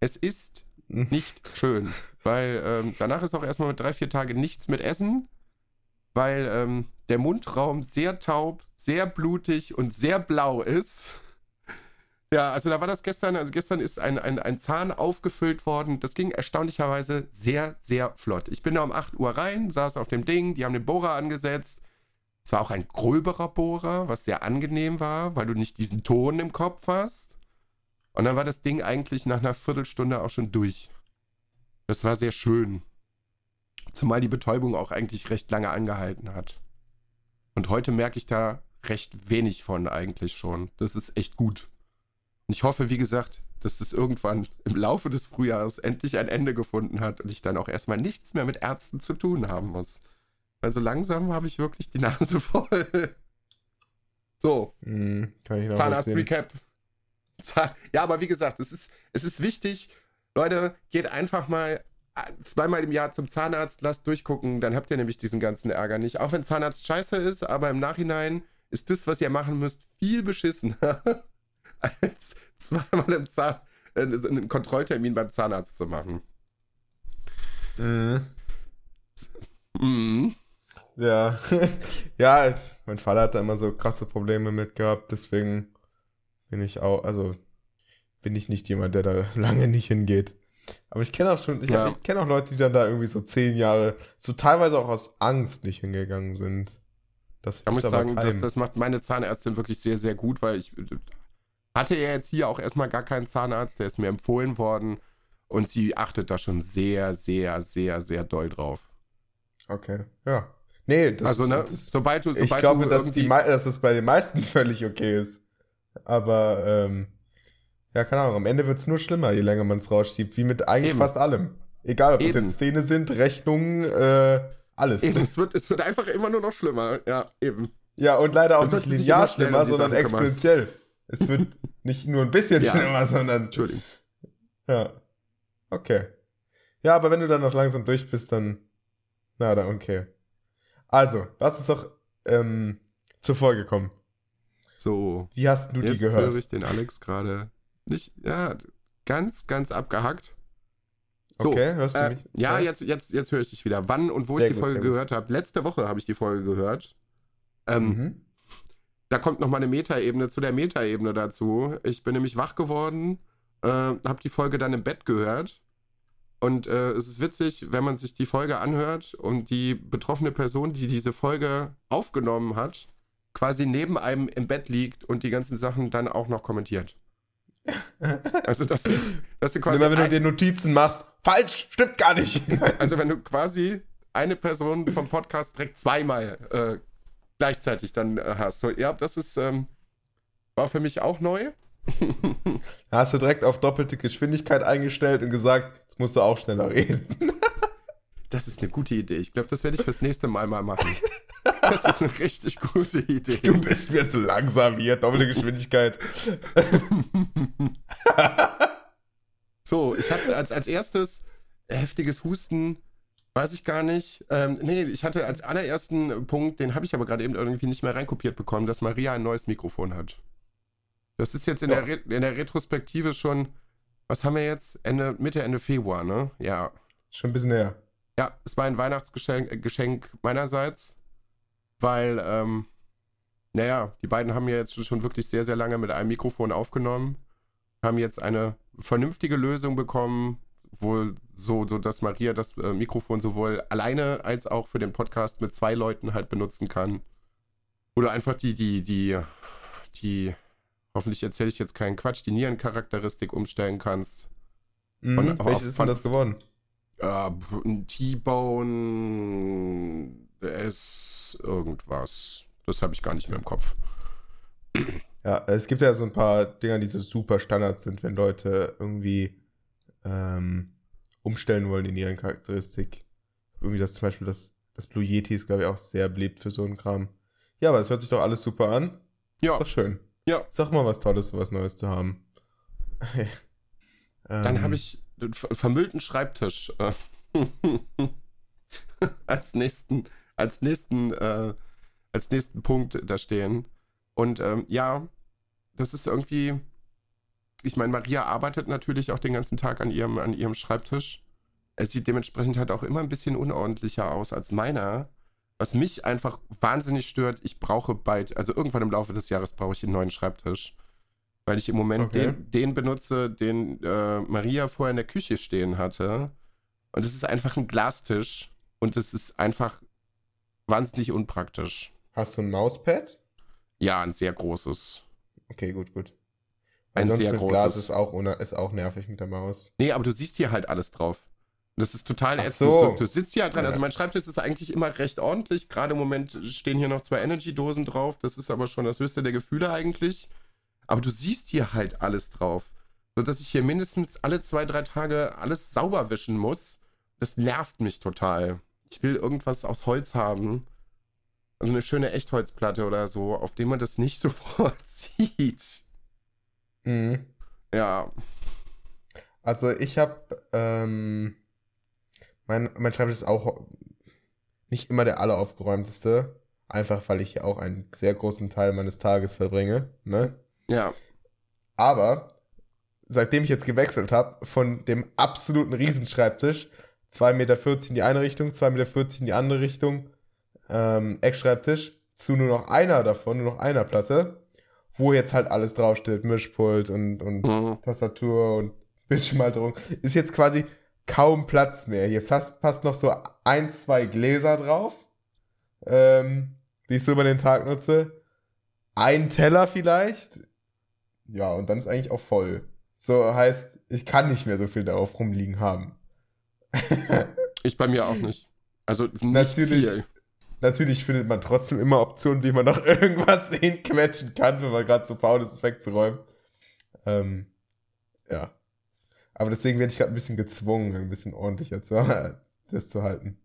Es ist nicht schön, weil ähm, danach ist auch erstmal mit drei, vier Tagen nichts mit Essen, weil ähm, der Mundraum sehr taub, sehr blutig und sehr blau ist. Ja, also da war das gestern, also gestern ist ein, ein, ein Zahn aufgefüllt worden. Das ging erstaunlicherweise sehr, sehr flott. Ich bin da um 8 Uhr rein, saß auf dem Ding, die haben den Bohrer angesetzt. Es war auch ein gröberer Bohrer, was sehr angenehm war, weil du nicht diesen Ton im Kopf hast. Und dann war das Ding eigentlich nach einer Viertelstunde auch schon durch. Das war sehr schön. Zumal die Betäubung auch eigentlich recht lange angehalten hat. Und heute merke ich da recht wenig von eigentlich schon. Das ist echt gut. Und ich hoffe, wie gesagt, dass das irgendwann im Laufe des Frühjahres endlich ein Ende gefunden hat und ich dann auch erstmal nichts mehr mit Ärzten zu tun haben muss. Also langsam habe ich wirklich die Nase voll. So. Mm, Zahnarzt-Recap. Ja, aber wie gesagt, es ist, es ist wichtig. Leute, geht einfach mal äh, zweimal im Jahr zum Zahnarzt, lasst durchgucken, dann habt ihr nämlich diesen ganzen Ärger nicht. Auch wenn Zahnarzt scheiße ist, aber im Nachhinein ist das, was ihr machen müsst, viel beschissener, als zweimal im Zahn, äh, einen Kontrolltermin beim Zahnarzt zu machen. Mhm. Mhm. Ja. ja, mein Vater hat da immer so krasse Probleme mit gehabt, deswegen bin ich auch, also bin ich nicht jemand, der da lange nicht hingeht. Aber ich kenne auch schon, ich, ja. ich kenne auch Leute, die dann da irgendwie so zehn Jahre, so teilweise auch aus Angst nicht hingegangen sind. Das da muss ich sagen, das, das macht meine Zahnärztin wirklich sehr, sehr gut, weil ich hatte ja jetzt hier auch erstmal gar keinen Zahnarzt, der ist mir empfohlen worden und sie achtet da schon sehr, sehr, sehr, sehr doll drauf. Okay, ja. Nee, das Also, ne, das, sobald du, sobald ich glaube, dass, die, dass es bei den meisten völlig okay ist. Aber, ähm, ja, keine Ahnung, am Ende wird es nur schlimmer, je länger man es rausschiebt, wie mit eigentlich Eben. fast allem. Egal, ob es jetzt Szene sind, Rechnungen, äh, alles. Eben, es wird, es wird einfach immer nur noch schlimmer. Ja, eben. Ja, und leider auch nicht linear schlimmer, sondern exponentiell. Es wird nicht nur ein bisschen ja. schlimmer, sondern. Entschuldigung. Ja. Okay. Ja, aber wenn du dann noch langsam durch bist, dann. Na, dann okay. Also, lass uns doch ähm, zur Folge kommen. So. Wie hast du die Jetzt gehört? höre ich den Alex gerade nicht, ja, ganz, ganz abgehackt. So, okay, hörst du Äh, mich? ja, jetzt, jetzt, jetzt höre ich dich wieder. Wann und wo Sehr ich die gut, Folge gehört habe. Letzte Woche habe ich die Folge gehört. Ähm, Mhm. Da kommt nochmal eine Metaebene zu der Metaebene dazu. Ich bin nämlich wach geworden, äh, habe die Folge dann im Bett gehört. Und äh, es ist witzig, wenn man sich die Folge anhört und die betroffene Person, die diese Folge aufgenommen hat, quasi neben einem im Bett liegt und die ganzen Sachen dann auch noch kommentiert. Also, dass, dass du quasi. immer wenn du dir Notizen machst, falsch, stimmt gar nicht. also wenn du quasi eine Person vom Podcast direkt zweimal äh, gleichzeitig dann äh, hast. So, ja, das ist ähm, war für mich auch neu. Da hast du direkt auf doppelte Geschwindigkeit eingestellt und gesagt, jetzt musst du auch schneller reden. Das ist eine gute Idee. Ich glaube, das werde ich fürs nächste Mal mal machen. Das ist eine richtig gute Idee. Du bist mir zu langsam hier, doppelte Geschwindigkeit. So, ich hatte als, als erstes heftiges Husten, weiß ich gar nicht. Ähm, nee, ich hatte als allerersten Punkt, den habe ich aber gerade eben irgendwie nicht mehr reinkopiert bekommen, dass Maria ein neues Mikrofon hat. Das ist jetzt in, Ja. der, Re in der Retrospektive schon, was haben wir jetzt? Ende, Mitte, Ende Februar, ne? Ja. Schon ein bisschen näher. Ja, es war ein Weihnachtsgeschenk äh, meinerseits, weil, ähm, naja, die beiden haben ja jetzt schon wirklich sehr, sehr lange mit einem Mikrofon aufgenommen, haben jetzt eine vernünftige Lösung bekommen, wohl so, so dass Maria das äh, Mikrofon sowohl alleine als auch für den Podcast mit zwei Leuten halt benutzen kann. Oder einfach die, die, die, die, hoffentlich erzähle ich jetzt keinen Quatsch, die Nierencharakteristik umstellen kannst. Mhm. Von- Welches auch ist von- denn das geworden? Äh, ein T-Bone Irgendwas. Das habe ich gar nicht mehr im Kopf. Ja, es gibt ja so ein paar Dinger, die so super Standard sind, wenn Leute irgendwie ähm, umstellen wollen in ihren Charakteristik. Irgendwie das zum Beispiel, das, das Blue Yeti ist, glaube ich, auch sehr beliebt für so einen Kram. Ja, aber es hört sich doch alles super an. Ja, Ist doch schön. ja. Doch mal was Tolles, so was Neues zu haben. Dann Ähm, habe ich den ver- vermüllten Schreibtisch äh, als nächsten, als nächsten, äh, als nächsten Punkt da stehen. Und ähm, ja, das ist irgendwie. Ich meine, Maria arbeitet natürlich auch den ganzen Tag an ihrem, an ihrem Schreibtisch. Es sieht dementsprechend halt auch immer ein bisschen unordentlicher aus als meiner. Was mich einfach wahnsinnig stört, ich brauche bald, also irgendwann im Laufe des Jahres brauche ich einen neuen Schreibtisch. Weil ich im Moment Okay. den, den benutze, den äh, Maria vorher in der Küche stehen hatte. Und es ist einfach ein Glastisch. Und es ist einfach wahnsinnig unpraktisch. Hast du ein Mauspad? Ja, ein sehr großes. Okay, gut, gut. Ein Ansonsten sehr mit großes. Glas ist auch, ist auch nervig mit der Maus. Nee, aber du siehst hier halt alles drauf. Das ist total Ach ätzend. so. Du, du sitzt hier halt dran. Ja. Also mein Schreibtisch ist eigentlich immer recht ordentlich. Gerade im Moment stehen hier noch zwei Energy-Dosen drauf. Das ist aber schon das höchste der Gefühle eigentlich. Aber du siehst hier halt alles drauf. So dass ich hier mindestens alle zwei, drei Tage alles sauber wischen muss. Das nervt mich total. Ich will irgendwas aus Holz haben. Also eine schöne Echtholzplatte oder so, auf dem man das nicht sofort sieht. Mhm. Ja. Also ich habe, ähm, mein, mein Schreibtisch ist auch nicht immer der alleraufgeräumteste. Einfach weil ich hier auch einen sehr großen Teil meines Tages verbringe. Ne? Ja. Aber seitdem ich jetzt gewechselt habe, von dem absoluten Riesenschreibtisch, 2,40 Meter in die eine Richtung, 2,40 Meter in die andere Richtung, ähm, Eckschreibtisch, zu nur noch einer davon, nur noch einer Platte, wo jetzt halt alles draufsteht, Mischpult und, und Mhm. Tastatur und Bildschirmhalterung, ist jetzt quasi kaum Platz mehr. Hier passt, passt noch so ein, zwei Gläser drauf, ähm, die ich so über den Tag nutze. Ein Teller vielleicht. Ja, und dann ist eigentlich auch voll. So heißt, ich kann nicht mehr so viel darauf rumliegen haben. Ich bei mir auch nicht. Also nicht Natürlich. viel. Natürlich findet man trotzdem immer Optionen, wie man noch irgendwas hinquetschen kann, wenn man gerade zu faul ist, es wegzuräumen. Ähm, ja. Aber deswegen werde ich gerade ein bisschen gezwungen, ein bisschen ordentlicher zu, das zu halten.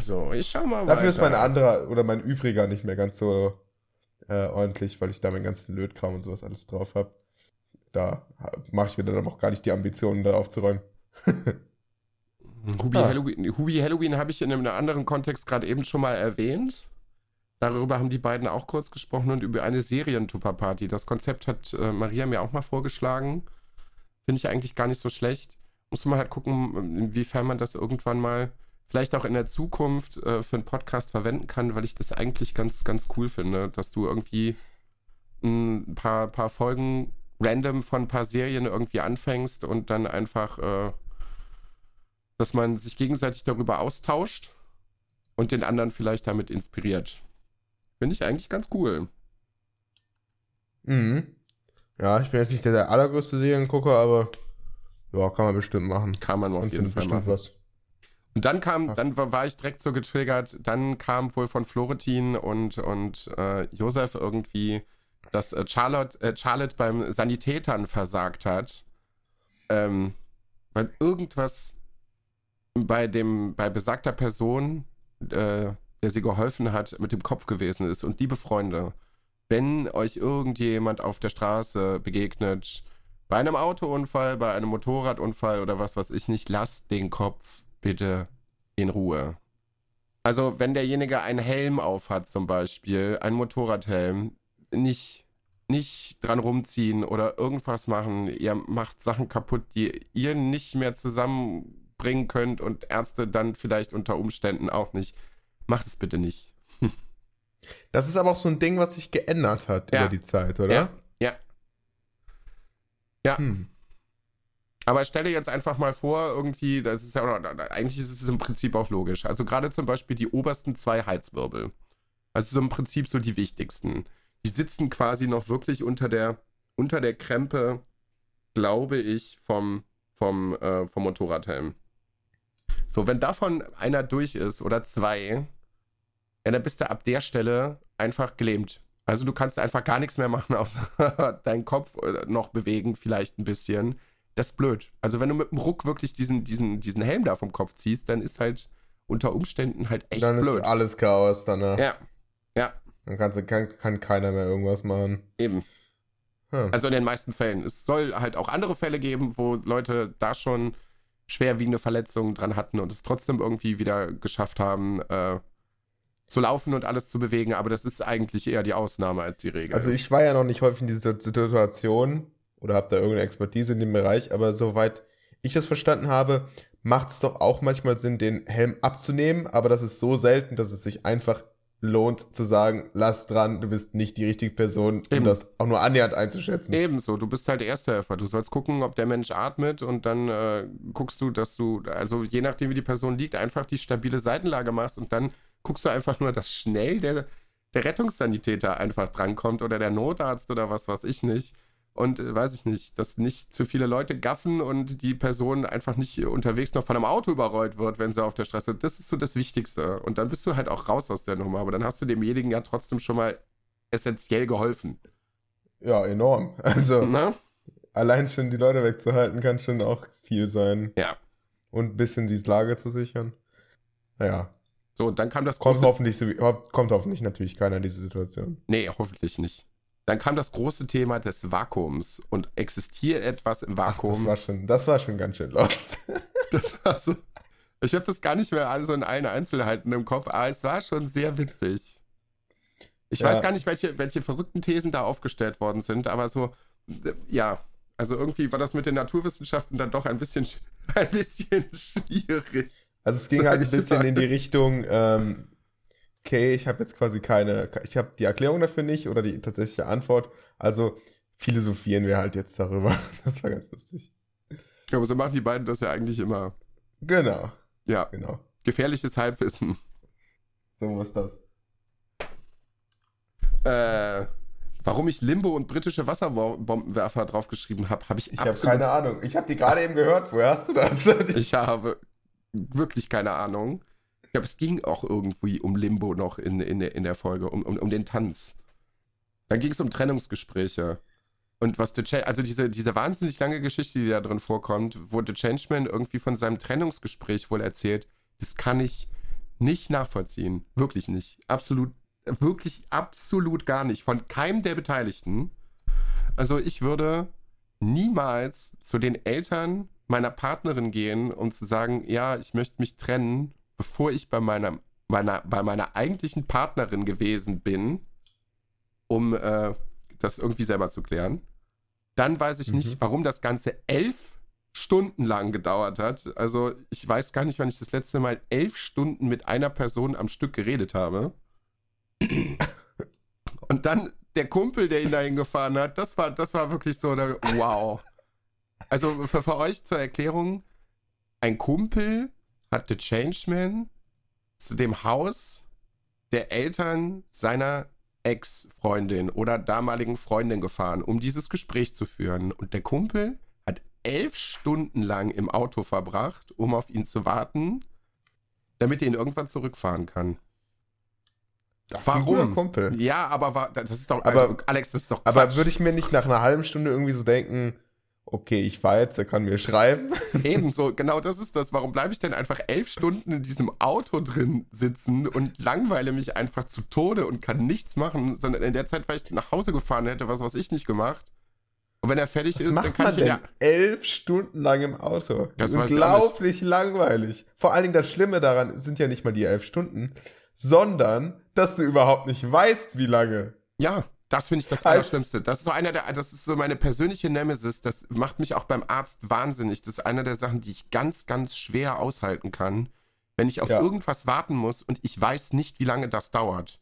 So, ich schau mal Dafür ist mein weiter. anderer oder mein übriger nicht mehr ganz so äh, ordentlich, weil ich da meinen ganzen Lötkram und sowas alles drauf habe. Da mache ich mir dann auch gar nicht die Ambitionen, da aufzuräumen. Hubi Ah. Halloween, Hubi Halloween habe ich in einem anderen Kontext gerade eben schon mal erwähnt. Darüber haben die beiden auch kurz gesprochen und über eine Serientupper-Party. Das Konzept hat äh, Maria mir auch mal vorgeschlagen. Finde ich eigentlich gar nicht so schlecht. Muss man halt gucken, inwiefern man das irgendwann mal vielleicht auch in der Zukunft äh, für einen Podcast verwenden kann, weil ich das eigentlich ganz, ganz cool finde, dass du irgendwie ein paar, paar Folgen random von ein paar Serien irgendwie anfängst und dann einfach, äh, dass man sich gegenseitig darüber austauscht und den anderen vielleicht damit inspiriert. Finde ich eigentlich ganz cool. Mhm. Ja, ich bin jetzt nicht der, der allergrößte Seriengucker, aber ja, kann man bestimmt machen. Kann man auf Und jeden Fall bestimmt machen. was. Und dann kam, dann war, war ich direkt so getriggert, dann kam wohl von Florentin und, und äh, Josef irgendwie, dass äh, Charlotte, äh, Charlotte beim Sanitätern versagt hat. Ähm, weil irgendwas bei dem, bei besagter Person, äh, der sie geholfen hat, mit dem Kopf gewesen ist. Und liebe Freunde, wenn euch irgendjemand auf der Straße begegnet, bei einem Autounfall, bei einem Motorradunfall oder was weiß ich nicht, lasst den Kopf bitte in Ruhe. Also, wenn derjenige einen Helm aufhat, zum Beispiel, einen Motorradhelm, nicht, nicht dran rumziehen oder irgendwas machen. Ihr macht Sachen kaputt, die ihr nicht mehr zusammenbringen könnt und Ärzte dann vielleicht unter Umständen auch nicht. Macht es bitte nicht. Das ist aber auch so ein Ding, was sich geändert hat Ja. über die Zeit, oder? Ja. Ja. Ja. Hm. Aber stelle jetzt einfach mal vor, irgendwie, das ist ja, eigentlich ist es im Prinzip auch logisch. Also gerade zum Beispiel die obersten zwei Halswirbel. Also so im Prinzip so die wichtigsten. Die sitzen quasi noch wirklich unter der, unter der Krempe, glaube ich, vom, vom, äh, vom Motorradhelm. So, wenn davon einer durch ist oder zwei, ja, dann bist du ab der Stelle einfach gelähmt. Also du kannst einfach gar nichts mehr machen, außer deinen Kopf äh, noch bewegen, vielleicht ein bisschen. Das ist blöd. Also wenn du mit dem Ruck wirklich diesen, diesen, diesen Helm da vom Kopf ziehst, dann ist halt unter Umständen halt echt Dann blöd. ist alles Chaos danach. ja, ja, Dann kann, kann keiner mehr irgendwas machen. eben. Hm. Also in den meisten Fällen. Es soll halt auch andere Fälle geben, wo Leute da schon schwerwiegende Verletzungen dran hatten und es trotzdem irgendwie wieder geschafft haben, äh, zu laufen und alles zu bewegen. Aber das ist eigentlich eher die Ausnahme als die Regel. Also ich war ja noch nicht häufig in dieser Situation oder habe da irgendeine Expertise in dem Bereich, aber soweit ich das verstanden habe, macht es doch auch manchmal Sinn, den Helm abzunehmen, aber das ist so selten, dass es sich einfach lohnt zu sagen, lass dran, du bist nicht die richtige Person, um Eben. das auch nur annähernd einzuschätzen. Ebenso, du bist halt der Ersthelfer. Du sollst gucken, ob der Mensch atmet und dann äh, guckst du, dass du, also je nachdem, wie die Person liegt, einfach die stabile Seitenlage machst und dann guckst du einfach nur, dass schnell der, der Rettungssanitäter einfach drankommt oder der Notarzt oder was weiß ich nicht. Und äh, weiß ich nicht, dass nicht zu viele Leute gaffen und die Person einfach nicht unterwegs noch von einem Auto überrollt wird, wenn sie auf der Straße. Das ist so das Wichtigste. Und dann bist du halt auch raus aus der Nummer. Aber dann hast du demjenigen ja trotzdem schon mal essentiell geholfen. Ja, enorm. Also Ne? allein schon die Leute wegzuhalten, kann schon auch viel sein. Ja. Und ein bisschen die Lage zu sichern. Naja, So, und dann kam das kommt hoffentlich, kommt hoffentlich natürlich keiner in diese Situation. Nee, hoffentlich nicht. Dann kam das große Thema des Vakuums. Und existiert etwas im Ach, das Vakuum? war schon, das war schon ganz schön lost. Das war so, ich habe das gar nicht mehr alles so in allen Einzelheiten im Kopf, aber es war schon sehr witzig. Ich Ja. weiß gar nicht, welche, welche verrückten Thesen da aufgestellt worden sind, aber so, ja. Also irgendwie war das mit den Naturwissenschaften dann doch ein bisschen, sch- ein bisschen schwierig. Also es ging halt ein bisschen in die Richtung, ähm, okay, ich habe jetzt quasi keine, ich habe die Erklärung dafür nicht oder die tatsächliche Antwort. Also philosophieren wir halt jetzt darüber. Das war ganz lustig. Aber so machen die beiden das ja eigentlich immer. Genau, Ja, genau. gefährliches Halbwissen. So muss das. Äh, warum ich Limbo und britische Wasserbombenwerfer draufgeschrieben habe, habe ich, Ich habe keine Ahnung. Ich habe die gerade eben gehört. Woher hast du das? Ich habe wirklich keine Ahnung. Ich glaube, es ging auch irgendwie um Limbo noch in, in, der- in der Folge, um, um, um den Tanz. Dann ging es um Trennungsgespräche. Und was The Cha- also diese, diese wahnsinnig lange Geschichte, die da drin vorkommt, wo The Changeman irgendwie von seinem Trennungsgespräch wohl erzählt, das kann ich nicht nachvollziehen. Wirklich nicht. Absolut, wirklich absolut gar nicht. Von keinem der Beteiligten. Also ich würde niemals zu den Eltern meiner Partnerin gehen, um zu sagen, ja, ich möchte mich trennen, bevor ich bei meiner meiner, bei meiner eigentlichen Partnerin gewesen bin, um äh, das irgendwie selber zu klären. Dann weiß ich mhm. nicht, warum das Ganze elf Stunden lang gedauert hat. Also ich weiß gar nicht, wann ich das letzte Mal elf Stunden mit einer Person am Stück geredet habe. Und dann der Kumpel, der ihn dahin gefahren hat, das war, das war wirklich so, der, wow. Also für, für euch zur Erklärung, ein Kumpel hat The Changeman zu dem Haus der Eltern seiner Ex-Freundin oder damaligen Freundin gefahren, um dieses Gespräch zu führen. Und der Kumpel hat elf Stunden lang im Auto verbracht, um auf ihn zu warten, damit er ihn irgendwann zurückfahren kann. Das Warum? Ist ein Kumpel. Ja, aber war, das ist doch, aber, Alex, das ist doch. Quatsch. Aber würde ich mir nicht nach einer halben Stunde irgendwie so denken, okay, ich fahre jetzt, er kann mir schreiben. Ebenso, genau das ist das. Warum bleibe ich denn einfach elf Stunden in diesem Auto drin sitzen und langweile mich einfach zu Tode und kann nichts machen, sondern in der Zeit, weil ich nach Hause gefahren hätte, was was ich nicht gemacht. Und wenn er fertig was ist, dann kann ich ihn ja. Elf Stunden lang im Auto. Das ist unglaublich langweilig. Vor allen Dingen das Schlimme daran sind ja nicht mal die elf Stunden, sondern dass du überhaupt nicht weißt, wie lange. Ja, das finde ich das Allerschlimmste. Das ist so einer der, das ist so meine persönliche Nemesis. Das macht mich auch beim Arzt wahnsinnig. Das ist einer der Sachen, die ich ganz, ganz schwer aushalten kann, wenn ich auf ja. irgendwas warten muss und ich weiß nicht, wie lange das dauert.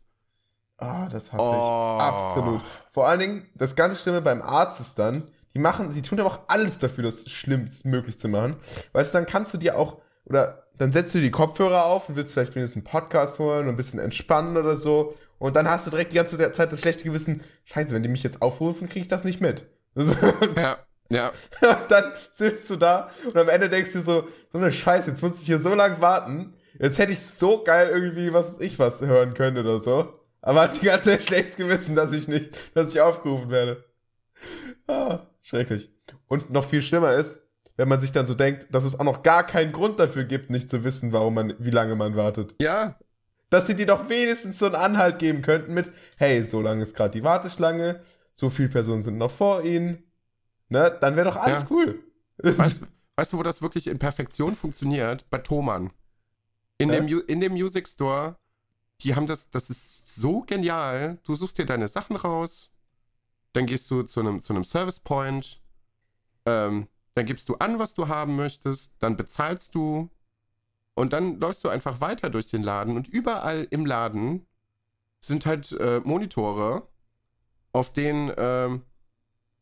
Ah, das hasse oh. ich. Absolut. Vor allen Dingen, das ganz Schlimme beim Arzt ist dann, die machen, sie tun aber auch alles dafür, das schlimmst möglich zu machen. Weißt du, dann kannst du dir auch, oder dann setzt du die Kopfhörer auf und willst vielleicht wenigstens einen Podcast holen und ein bisschen entspannen oder so. Und dann hast du direkt die ganze Zeit das schlechte Gewissen, scheiße, wenn die mich jetzt aufrufen, kriege ich das nicht mit. ja, ja. dann sitzt du da und am Ende denkst du so, so eine Scheiße, jetzt muss ich hier so lange warten. Jetzt hätte ich so geil irgendwie, was ich, was hören können oder so. Aber hat die ganze Zeit schlechtes Gewissen, dass ich nicht, dass ich aufgerufen werde. Ah, schrecklich. Und noch viel schlimmer ist, wenn man sich dann so denkt, dass es auch noch gar keinen Grund dafür gibt, nicht zu wissen, warum man, wie lange man wartet. Ja, dass sie dir doch wenigstens so einen Anhalt geben könnten mit, hey, so lange ist gerade die Warteschlange, so viele Personen sind noch vor ihnen. Ne, dann wäre doch alles ja. cool. Weißt, weißt, du, wo das wirklich in Perfektion funktioniert? Bei Thomann. In, ja? dem, in dem Music Store, die haben das, das ist so genial. Du suchst dir deine Sachen raus, dann gehst du zu einem, zu einem Service Point, ähm, dann gibst du an, was du haben möchtest, dann bezahlst du, und dann läufst du einfach weiter durch den Laden und überall im Laden sind halt äh, Monitore, auf denen äh,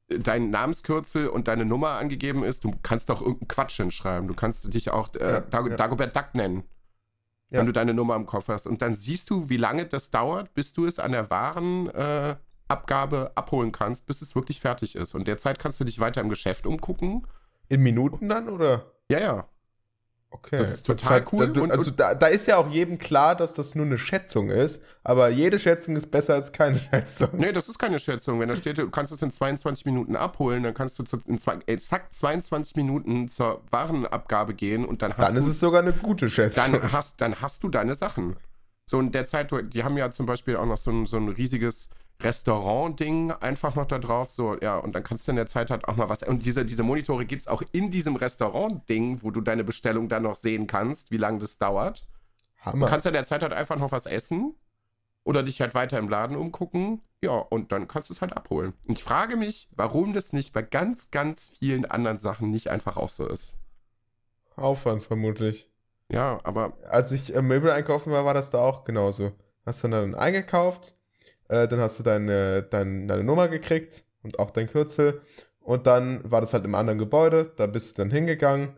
dein Namenskürzel und deine Nummer angegeben ist. Du kannst doch irgendeinen Quatsch hinschreiben. Du kannst dich auch äh, ja, Dag ja. Dagobert Duck nennen, ja. wenn du deine Nummer im Kopf hast. Und dann siehst du, wie lange das dauert, bis du es an der Warenabgabe äh, abholen kannst, bis es wirklich fertig ist. Und derzeit kannst du dich weiter im Geschäft umgucken. In Minuten dann, oder? Ja, ja. Okay. Das ist total das cool. Da, und, also da, da, ist ja auch jedem klar, dass das nur eine Schätzung ist, aber jede Schätzung ist besser als keine Schätzung. Nee, das ist keine Schätzung. Wenn da steht, du kannst es in 22 Minuten abholen, dann kannst du in zwei, exakt 22 Minuten zur Warenabgabe gehen und dann hast dann du... Dann ist es sogar eine gute Schätzung. Dann hast, dann hast du deine Sachen. So in der Zeit, die haben ja zum Beispiel auch noch so ein, so ein riesiges Restaurant-Ding einfach noch da drauf. So, ja, und dann kannst du in der Zeit halt auch mal was. Und diese, diese Monitore gibt es auch in diesem Restaurant-Ding, wo du deine Bestellung dann noch sehen kannst, wie lange das dauert. Hammer. Du kannst in der Zeit halt einfach noch was essen oder dich halt weiter im Laden umgucken. Ja, und dann kannst du es halt abholen. Und ich frage mich, warum das nicht bei ganz, ganz vielen anderen Sachen nicht einfach auch so ist. Aufwand vermutlich. Ja, aber. Als ich äh, Möbel einkaufen war, war das da auch genauso. Hast du dann eingekauft, äh, dann hast du deine, deine, deine Nummer gekriegt und auch dein Kürzel. Und dann war das halt im anderen Gebäude. Da bist du dann hingegangen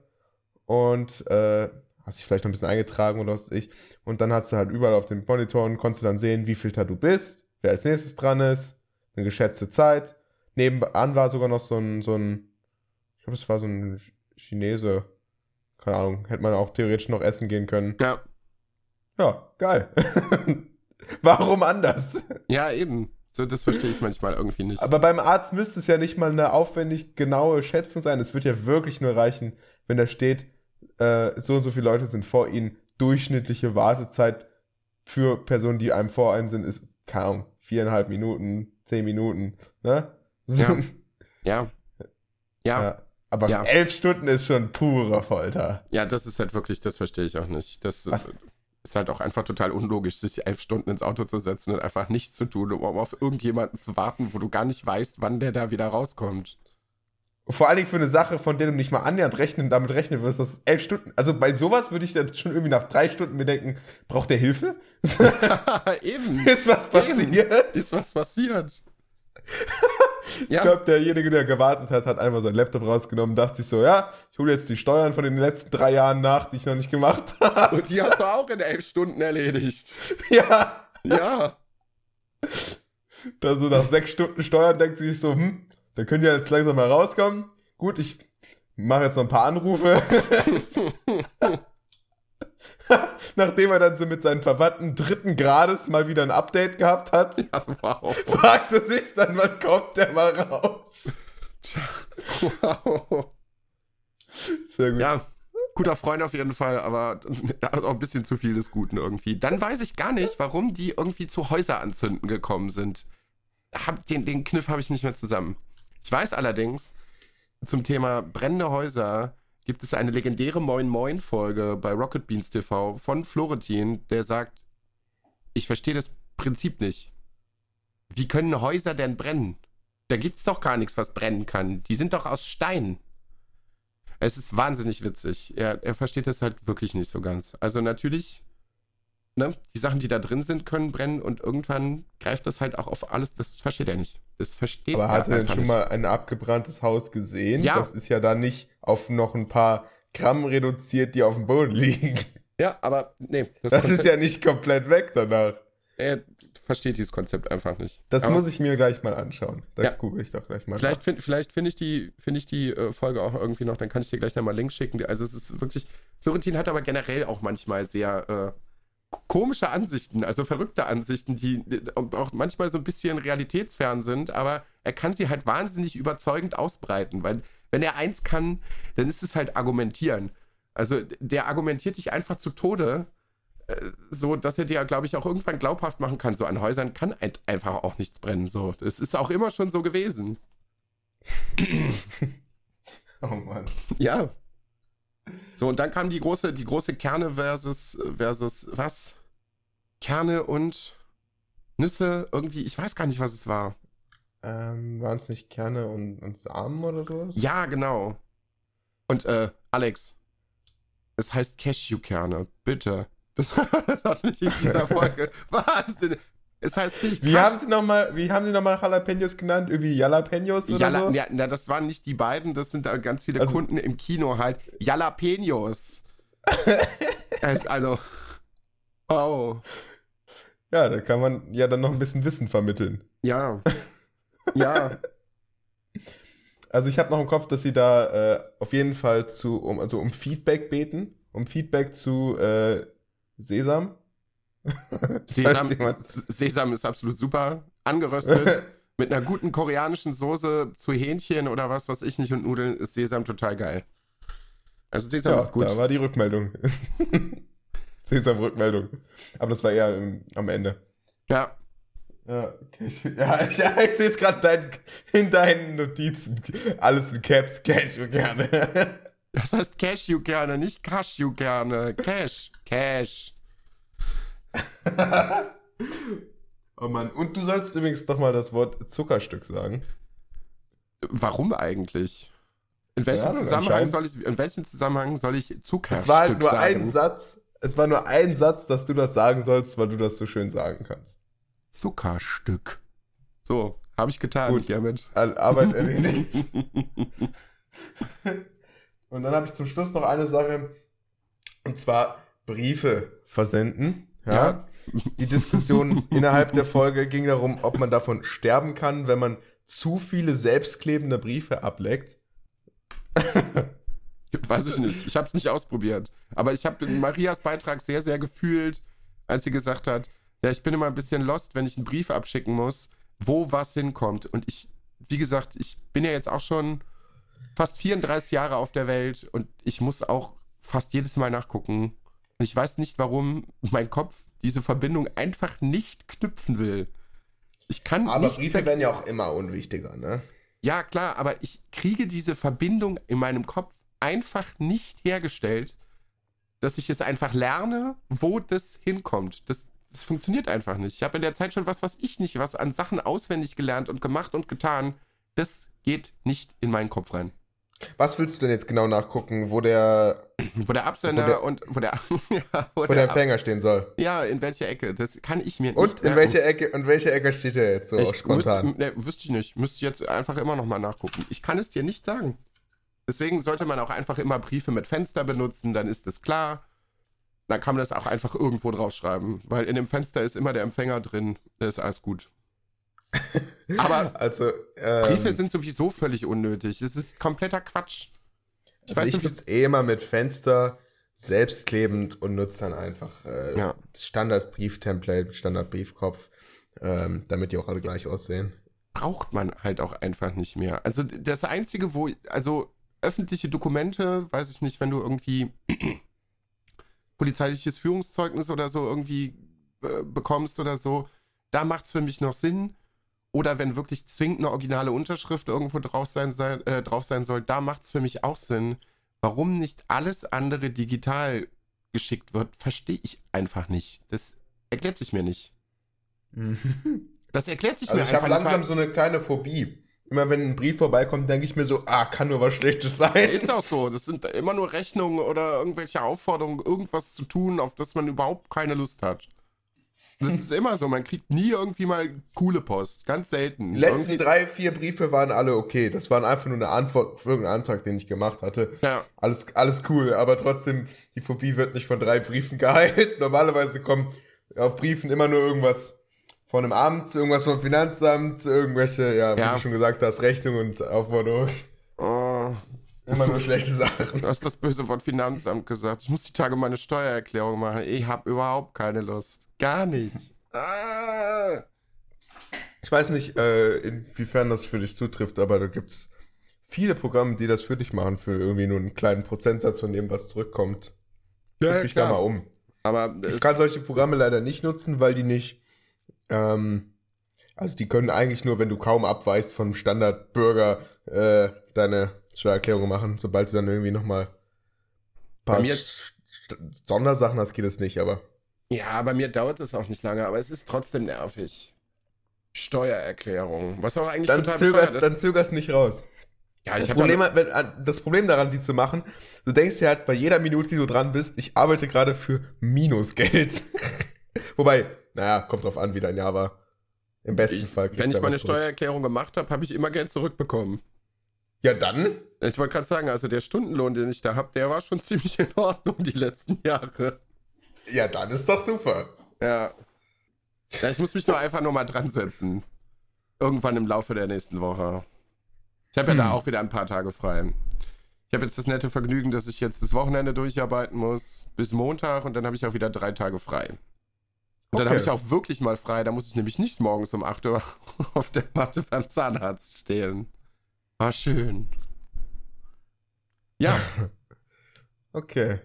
und äh, hast dich vielleicht noch ein bisschen eingetragen oder was weiß ich. Und dann hast du halt überall auf den Monitoren, konntest du dann sehen, wie viel da du bist, wer als nächstes dran ist, eine geschätzte Zeit. Nebenan war sogar noch so ein, so ein, ich glaube, es war so ein Chinese. Keine Ahnung, hätte man auch theoretisch noch essen gehen können. Ja. Ja, geil. Warum anders? Ja, eben. So, das verstehe ich manchmal irgendwie nicht. Aber beim Arzt müsste es ja nicht mal eine aufwendig genaue Schätzung sein. Es wird ja wirklich nur reichen, wenn da steht, äh, so und so viele Leute sind vor Ihnen. Durchschnittliche Wartezeit für Personen, die einem vor einem sind, ist, kaum viereinhalb Minuten, zehn Minuten, ne? Ja. ja. Ja. ja. Aber ja. elf Stunden ist schon purer Folter. Ja, das ist halt wirklich, das verstehe ich auch nicht. Das, was, ist halt auch einfach total unlogisch, sich elf Stunden ins Auto zu setzen und einfach nichts zu tun, um auf irgendjemanden zu warten, wo du gar nicht weißt, wann der da wieder rauskommt. Vor allen Dingen für eine Sache, von der du nicht mal annähernd rechnen, damit rechnen wirst, dass elf Stunden. Also bei sowas würde ich dann schon irgendwie nach drei Stunden mir denken, braucht der Hilfe? Eben. Ist was passiert? Eben. Ist was passiert. Ich glaube, derjenige, der gewartet hat, hat einfach seinen Laptop rausgenommen, dachte sich so, ja, hole jetzt die Steuern von den letzten drei Jahren nach, die ich noch nicht gemacht habe. Und die hast du auch in elf Stunden erledigt. Ja. Ja. Da so nach sechs Stunden Steuern denkt sie sich so, hm, da können die jetzt langsam mal rauskommen. Gut, ich mache jetzt noch ein paar Anrufe. Nachdem er dann so mit seinen Verwandten dritten Grades mal wieder ein Update gehabt hat, ja wow. fragte sich dann, wann kommt der mal raus? Wow. Sehr gut. Ja, guter Freund auf jeden Fall, aber er auch ein bisschen zu viel des Guten irgendwie. Dann weiß ich gar nicht, warum die irgendwie zu Häuseranzünden gekommen sind. Hab, den, den Kniff habe ich nicht mehr zusammen. Ich weiß allerdings, zum Thema brennende Häuser gibt es eine legendäre Moin Moin Folge bei Rocket Beans TV von Florentin, der sagt, ich verstehe das Prinzip nicht. Wie können Häuser denn brennen? Da gibt's doch gar nichts, was brennen kann. Die sind doch aus Stein. Es ist wahnsinnig witzig. Er, er versteht das halt wirklich nicht so ganz. Also natürlich, ne, die Sachen, die da drin sind, können brennen und irgendwann greift das halt auch auf alles. Das versteht er nicht. Das versteht Aber er hat er denn schon nicht. mal ein abgebranntes Haus gesehen? Ja. Das ist ja dann nicht auf noch ein paar Gramm reduziert, die auf dem Boden liegen. Ja, aber nee. Das ist ja nicht komplett weg danach. Er versteht dieses Konzept einfach nicht. Das aber muss ich mir gleich mal anschauen. Da Ja. google ich doch gleich mal. Vielleicht finde vielleicht find ich die, find ich die äh, Folge auch irgendwie noch, dann kann ich dir gleich nochmal Link schicken. Also es ist wirklich, Florentin hat aber generell auch manchmal sehr äh, komische Ansichten, also verrückte Ansichten, die auch manchmal so ein bisschen realitätsfern sind, aber er kann sie halt wahnsinnig überzeugend ausbreiten, weil wenn er eins kann, dann ist es halt argumentieren. Also der argumentiert dich einfach zu Tode, so dass er dir, glaube ich, auch irgendwann glaubhaft machen kann. So an Häusern kann ein, einfach auch nichts brennen. So, das ist auch immer schon so gewesen. oh Mann. Ja. So, und dann kam die große, die große Kerne versus, versus was? Kerne und Nüsse, irgendwie, ich weiß gar nicht, was es war. Ähm, Waren es nicht Kerne und, und Samen oder sowas? Ja, genau. Und äh, Alex, es heißt Cashewkerne, bitte. Das, das hat mich in dieser Folge Wahnsinn. Es heißt nicht Wie haben sie nochmal, wie haben sie nochmal Jalapenos genannt? Irgendwie Jalapenos oder Jala, so? ja, na, das waren nicht die beiden, das sind da ganz viele Also- Kunden im Kino halt. Jalapenos. es, also. Oh. Ja, da kann man ja dann noch ein bisschen Wissen vermitteln. Ja. Ja. Also ich habe noch im Kopf, dass sie da äh, auf jeden Fall zu, um, also um Feedback beten, um Feedback zu äh, Sesam. Sesam, Sesam ist absolut super. Angeröstet. mit einer guten koreanischen Soße zu Hähnchen oder was weiß ich nicht und Nudeln ist Sesam total geil. Also Sesam ja, ist gut. da war die Rückmeldung. Sesam-Rückmeldung. Aber das war eher im, am Ende. Ja. Ja, okay. ja ich, ja, ich sehe jetzt gerade dein, in deinen Notizen. Alles in Caps, Cash gerne. Das heißt Cashew gerne, nicht Cashew gerne. Cash. Cash. oh Mann. Und du sollst übrigens noch mal das Wort Zuckerstück sagen. Warum eigentlich? In welchem, Ahnung, Zusammenhang soll ich, in welchem Zusammenhang soll ich Zuckerstück Es war halt nur sagen? ein Satz. Es war nur ein Satz, dass du das sagen sollst, weil du das so schön sagen kannst. Zuckerstück. So, habe ich getan Gut. hiermit. All- Arbeit erledigt. Und dann habe ich zum Schluss noch eine Sache. Und zwar Briefe versenden. Ja. Ja. Die Diskussion innerhalb der Folge ging darum, ob man davon sterben kann, wenn man zu viele selbstklebende Briefe ableckt. Weiß ich nicht. Ich habe es nicht ausprobiert. Aber ich habe Marias Beitrag sehr, sehr gefühlt, als sie gesagt hat, ja, ich bin immer ein bisschen lost, wenn ich einen Brief abschicken muss, wo was hinkommt. Und ich, wie gesagt, ich bin ja jetzt auch schon fast 34 Jahre auf der Welt und ich muss auch fast jedes Mal nachgucken. Und ich weiß nicht, warum mein Kopf diese Verbindung einfach nicht knüpfen will. Ich kann Aber Briefe werden ja auch immer unwichtiger, ne? ja, klar, aber ich kriege diese Verbindung in meinem Kopf einfach nicht hergestellt, dass ich es einfach lerne, wo das hinkommt. Das, das funktioniert einfach nicht. Ich habe in der Zeit schon was, was ich nicht, was an Sachen auswendig gelernt und gemacht und getan. Das geht nicht in meinen Kopf rein. Was willst du denn jetzt genau nachgucken, wo der, Wo der Absender Wo der- und wo der, ja, wo wo der Empfänger stehen soll? Ja, in welcher Ecke? Das kann ich mir nicht Und in welcher Ecke, und welcher Ecke steht der jetzt so ich spontan? Müsste, ne, wüsste ich nicht. Müsste ich jetzt einfach immer noch mal nachgucken. Ich kann es dir nicht sagen. Deswegen sollte man auch einfach immer Briefe mit Fenster benutzen, dann ist es klar. Dann kann man das auch einfach irgendwo draufschreiben, weil in dem Fenster ist immer der Empfänger drin. Da ist alles gut. Aber Also, ähm, Briefe sind sowieso völlig unnötig. Es ist kompletter Quatsch. Ich also weiß ich nicht, eh immer mit Fenster selbstklebend und nutze dann einfach äh, Ja. Standardbrief-Template, Standardbriefkopf, ähm, damit die auch alle gleich aussehen. braucht man halt auch einfach nicht mehr. Also das Einzige, wo, also öffentliche Dokumente, weiß ich nicht, wenn du irgendwie polizeiliches Führungszeugnis oder so irgendwie äh, bekommst oder so, da macht es für mich noch Sinn. Oder wenn wirklich zwingend eine originale Unterschrift irgendwo drauf sein, sein, äh, drauf sein soll, da macht es für mich auch Sinn. Warum nicht alles andere digital geschickt wird, verstehe ich einfach nicht. Das erklärt sich mir nicht. Das erklärt sich Also mir ich habe einfach nicht. langsam weil- so eine kleine Phobie. Immer wenn ein Brief vorbeikommt, denke ich mir so, ah, kann nur was Schlechtes sein. Ist auch so. Das sind immer nur Rechnungen oder irgendwelche Aufforderungen, irgendwas zu tun, auf das man überhaupt keine Lust hat. Das ist immer so. Man kriegt nie irgendwie mal coole Post. Ganz selten. Die letzten Irgendwie- drei, vier Briefe waren alle okay. Das waren einfach nur eine Antwort auf irgendeinen Antrag, den ich gemacht hatte. Ja. Alles, alles cool, aber trotzdem, die Phobie wird nicht von drei Briefen geheilt. Normalerweise kommt auf Briefen immer nur irgendwas von einem Amt, irgendwas vom Finanzamt, irgendwelche, ja, wie Ja. du schon gesagt hast, Rechnung und Aufforderung. Oh, Immer nur schlechte Sachen. du hast das böse Wort Finanzamt gesagt. Ich muss die Tage meine Steuererklärung machen. Ich habe überhaupt keine Lust. Gar nicht. Ah. Ich weiß nicht, äh, inwiefern das für dich zutrifft, aber da gibt's viele Programme, die das für dich machen, für irgendwie nur einen kleinen Prozentsatz von dem, was zurückkommt. Ja, Guck dich da mal um. Aber Ich es- kann solche Programme leider nicht nutzen, weil die nicht, ähm, also die können eigentlich nur, wenn du kaum abweichst vom Standardbürger, äh, deine Steuererklärung machen. Sobald du dann irgendwie nochmal paar Bei mir- St- Sondersachen hast, geht es nicht, aber Ja, bei mir dauert das auch nicht lange, aber es ist trotzdem nervig. Steuererklärung. Was auch eigentlich dann total zögerst, ist. dann zögerst nicht raus. Ja, ich Das Problem, dann- an- das Problem daran, die zu machen, du denkst dir halt bei jeder Minute, die du dran bist, ich arbeite gerade für Minusgeld. Wobei, naja, kommt drauf an, wie dein Jahr war. Im besten Fall. kriegst Wenn ich meine. Steuererklärung gemacht habe, habe ich immer Geld zurückbekommen. Ja, dann? Ich wollte gerade sagen, also der Stundenlohn, den ich da habe, der war schon ziemlich in Ordnung die letzten Jahre. Ja, dann ist doch super. Ja. Ja, ich muss mich nur einfach nur mal dran setzen. Irgendwann im Laufe der nächsten Woche. Ich habe ja da Hm. auch wieder ein paar Tage frei. Ich habe jetzt das nette Vergnügen, dass ich jetzt das Wochenende durcharbeiten muss bis Montag und dann habe ich auch wieder drei Tage frei. Und dann Okay. habe ich auch wirklich mal frei. Da muss ich nämlich nicht morgens um 8 Uhr auf der Matte beim Zahnarzt stehen. War schön. Ja, Okay.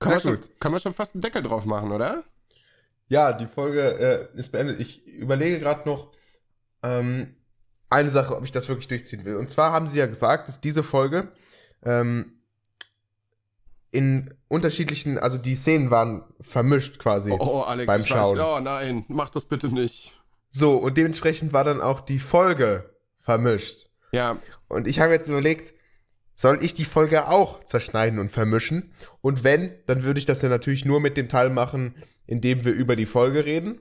Kann man, schon, kann man schon fast einen Deckel drauf machen, oder? Ja, die Folge äh, ist beendet. Ich überlege gerade noch ähm, eine Sache, ob ich das wirklich durchziehen will. Und zwar haben sie ja gesagt, dass diese Folge ähm, in unterschiedlichen, also die Szenen waren vermischt quasi. Oh, oh Alex, beim ich Schauen. Weiß, oh nein, mach das bitte nicht. So, und dementsprechend war dann auch die Folge vermischt. Ja, Und ich habe jetzt überlegt, soll ich die Folge auch zerschneiden und vermischen? Und wenn, dann würde ich das ja natürlich nur mit dem Teil machen, in dem wir über die Folge reden.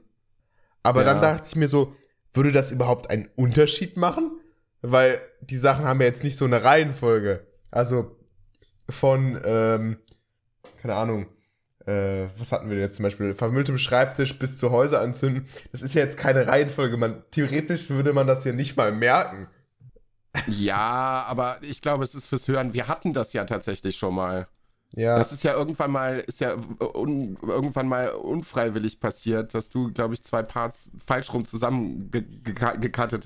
Aber Ja. dann dachte ich mir so, würde das überhaupt einen Unterschied machen? Weil die Sachen haben ja jetzt nicht so eine Reihenfolge. Also von, ähm, keine Ahnung, äh, was hatten wir jetzt zum Beispiel? Vermülltem Schreibtisch bis zu Häuser anzünden. Das ist ja jetzt keine Reihenfolge. Man, theoretisch würde man das ja nicht mal merken. Ja, aber ich glaube, es ist fürs Hören. Wir hatten das ja tatsächlich schon mal. Ja. Das ist ja irgendwann mal, ist ja un, irgendwann mal unfreiwillig passiert, dass du, glaube ich, zwei Parts falsch rum zusammen ge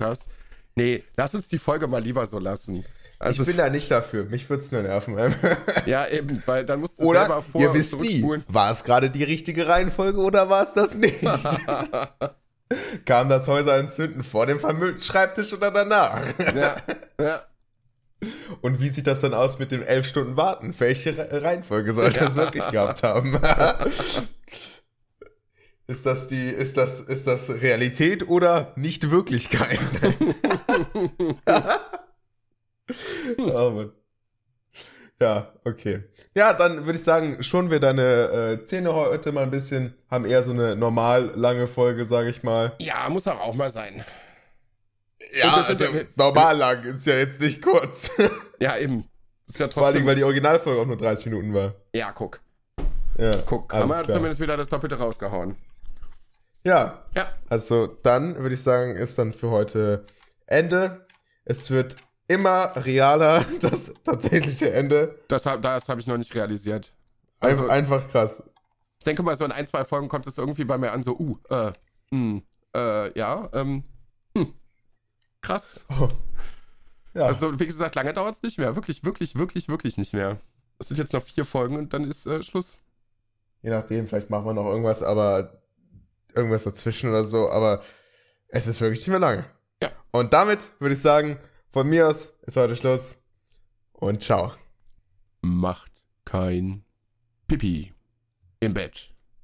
hast. Nee, lass uns die Folge mal lieber so lassen. Also, ich bin da nicht dafür. Mich würde es nur nerven. ja, eben, weil dann musst du selber oder vor ihr wisst nie, war es gerade die richtige Reihenfolge oder war es das nicht? Kam das Häuser entzünden vor dem vermüllten Schreibtisch oder danach? ja, ja. Und wie sieht das dann aus mit dem elf Stunden Warten? Welche Re- Reihenfolge soll das wirklich gehabt haben? ist das die, ist das, ist das Realität oder nicht Wirklichkeit? oh Mann. Ja, okay. Ja, dann würde ich sagen, schon wir deine äh, Zähne heute mal ein bisschen, haben eher so eine normal lange Folge, sage ich mal. Ja, muss auch, auch mal sein. Ja, also ja- normal lang ist ja jetzt nicht kurz. Ja, eben. Ist ja Vor allem, trotzdem. weil die Originalfolge auch nur 30 Minuten war. ja, guck. Ja, Guck. Haben wir klar. zumindest wieder das Doppelte rausgehauen. Ja, Ja. also dann würde ich sagen, ist dann für heute Ende. Es wird immer realer, das tatsächliche Ende. Das, das habe ich noch nicht realisiert. Ein, Also- einfach krass. Ich denke mal, so in ein, zwei Folgen kommt es irgendwie bei mir an, so, uh, äh, hm, äh, ja, ähm, hm, krass. Oh. Ja, Also, wie gesagt, lange dauert es nicht mehr. Wirklich, wirklich, wirklich, wirklich nicht mehr. Es sind jetzt noch vier Folgen und dann ist äh, Schluss. je nachdem, vielleicht machen wir noch irgendwas, aber irgendwas dazwischen oder so, aber es ist wirklich nicht mehr lange. Ja. Und damit würde ich sagen, von mir aus ist heute Schluss und ciao. Macht kein Pipi im Bett.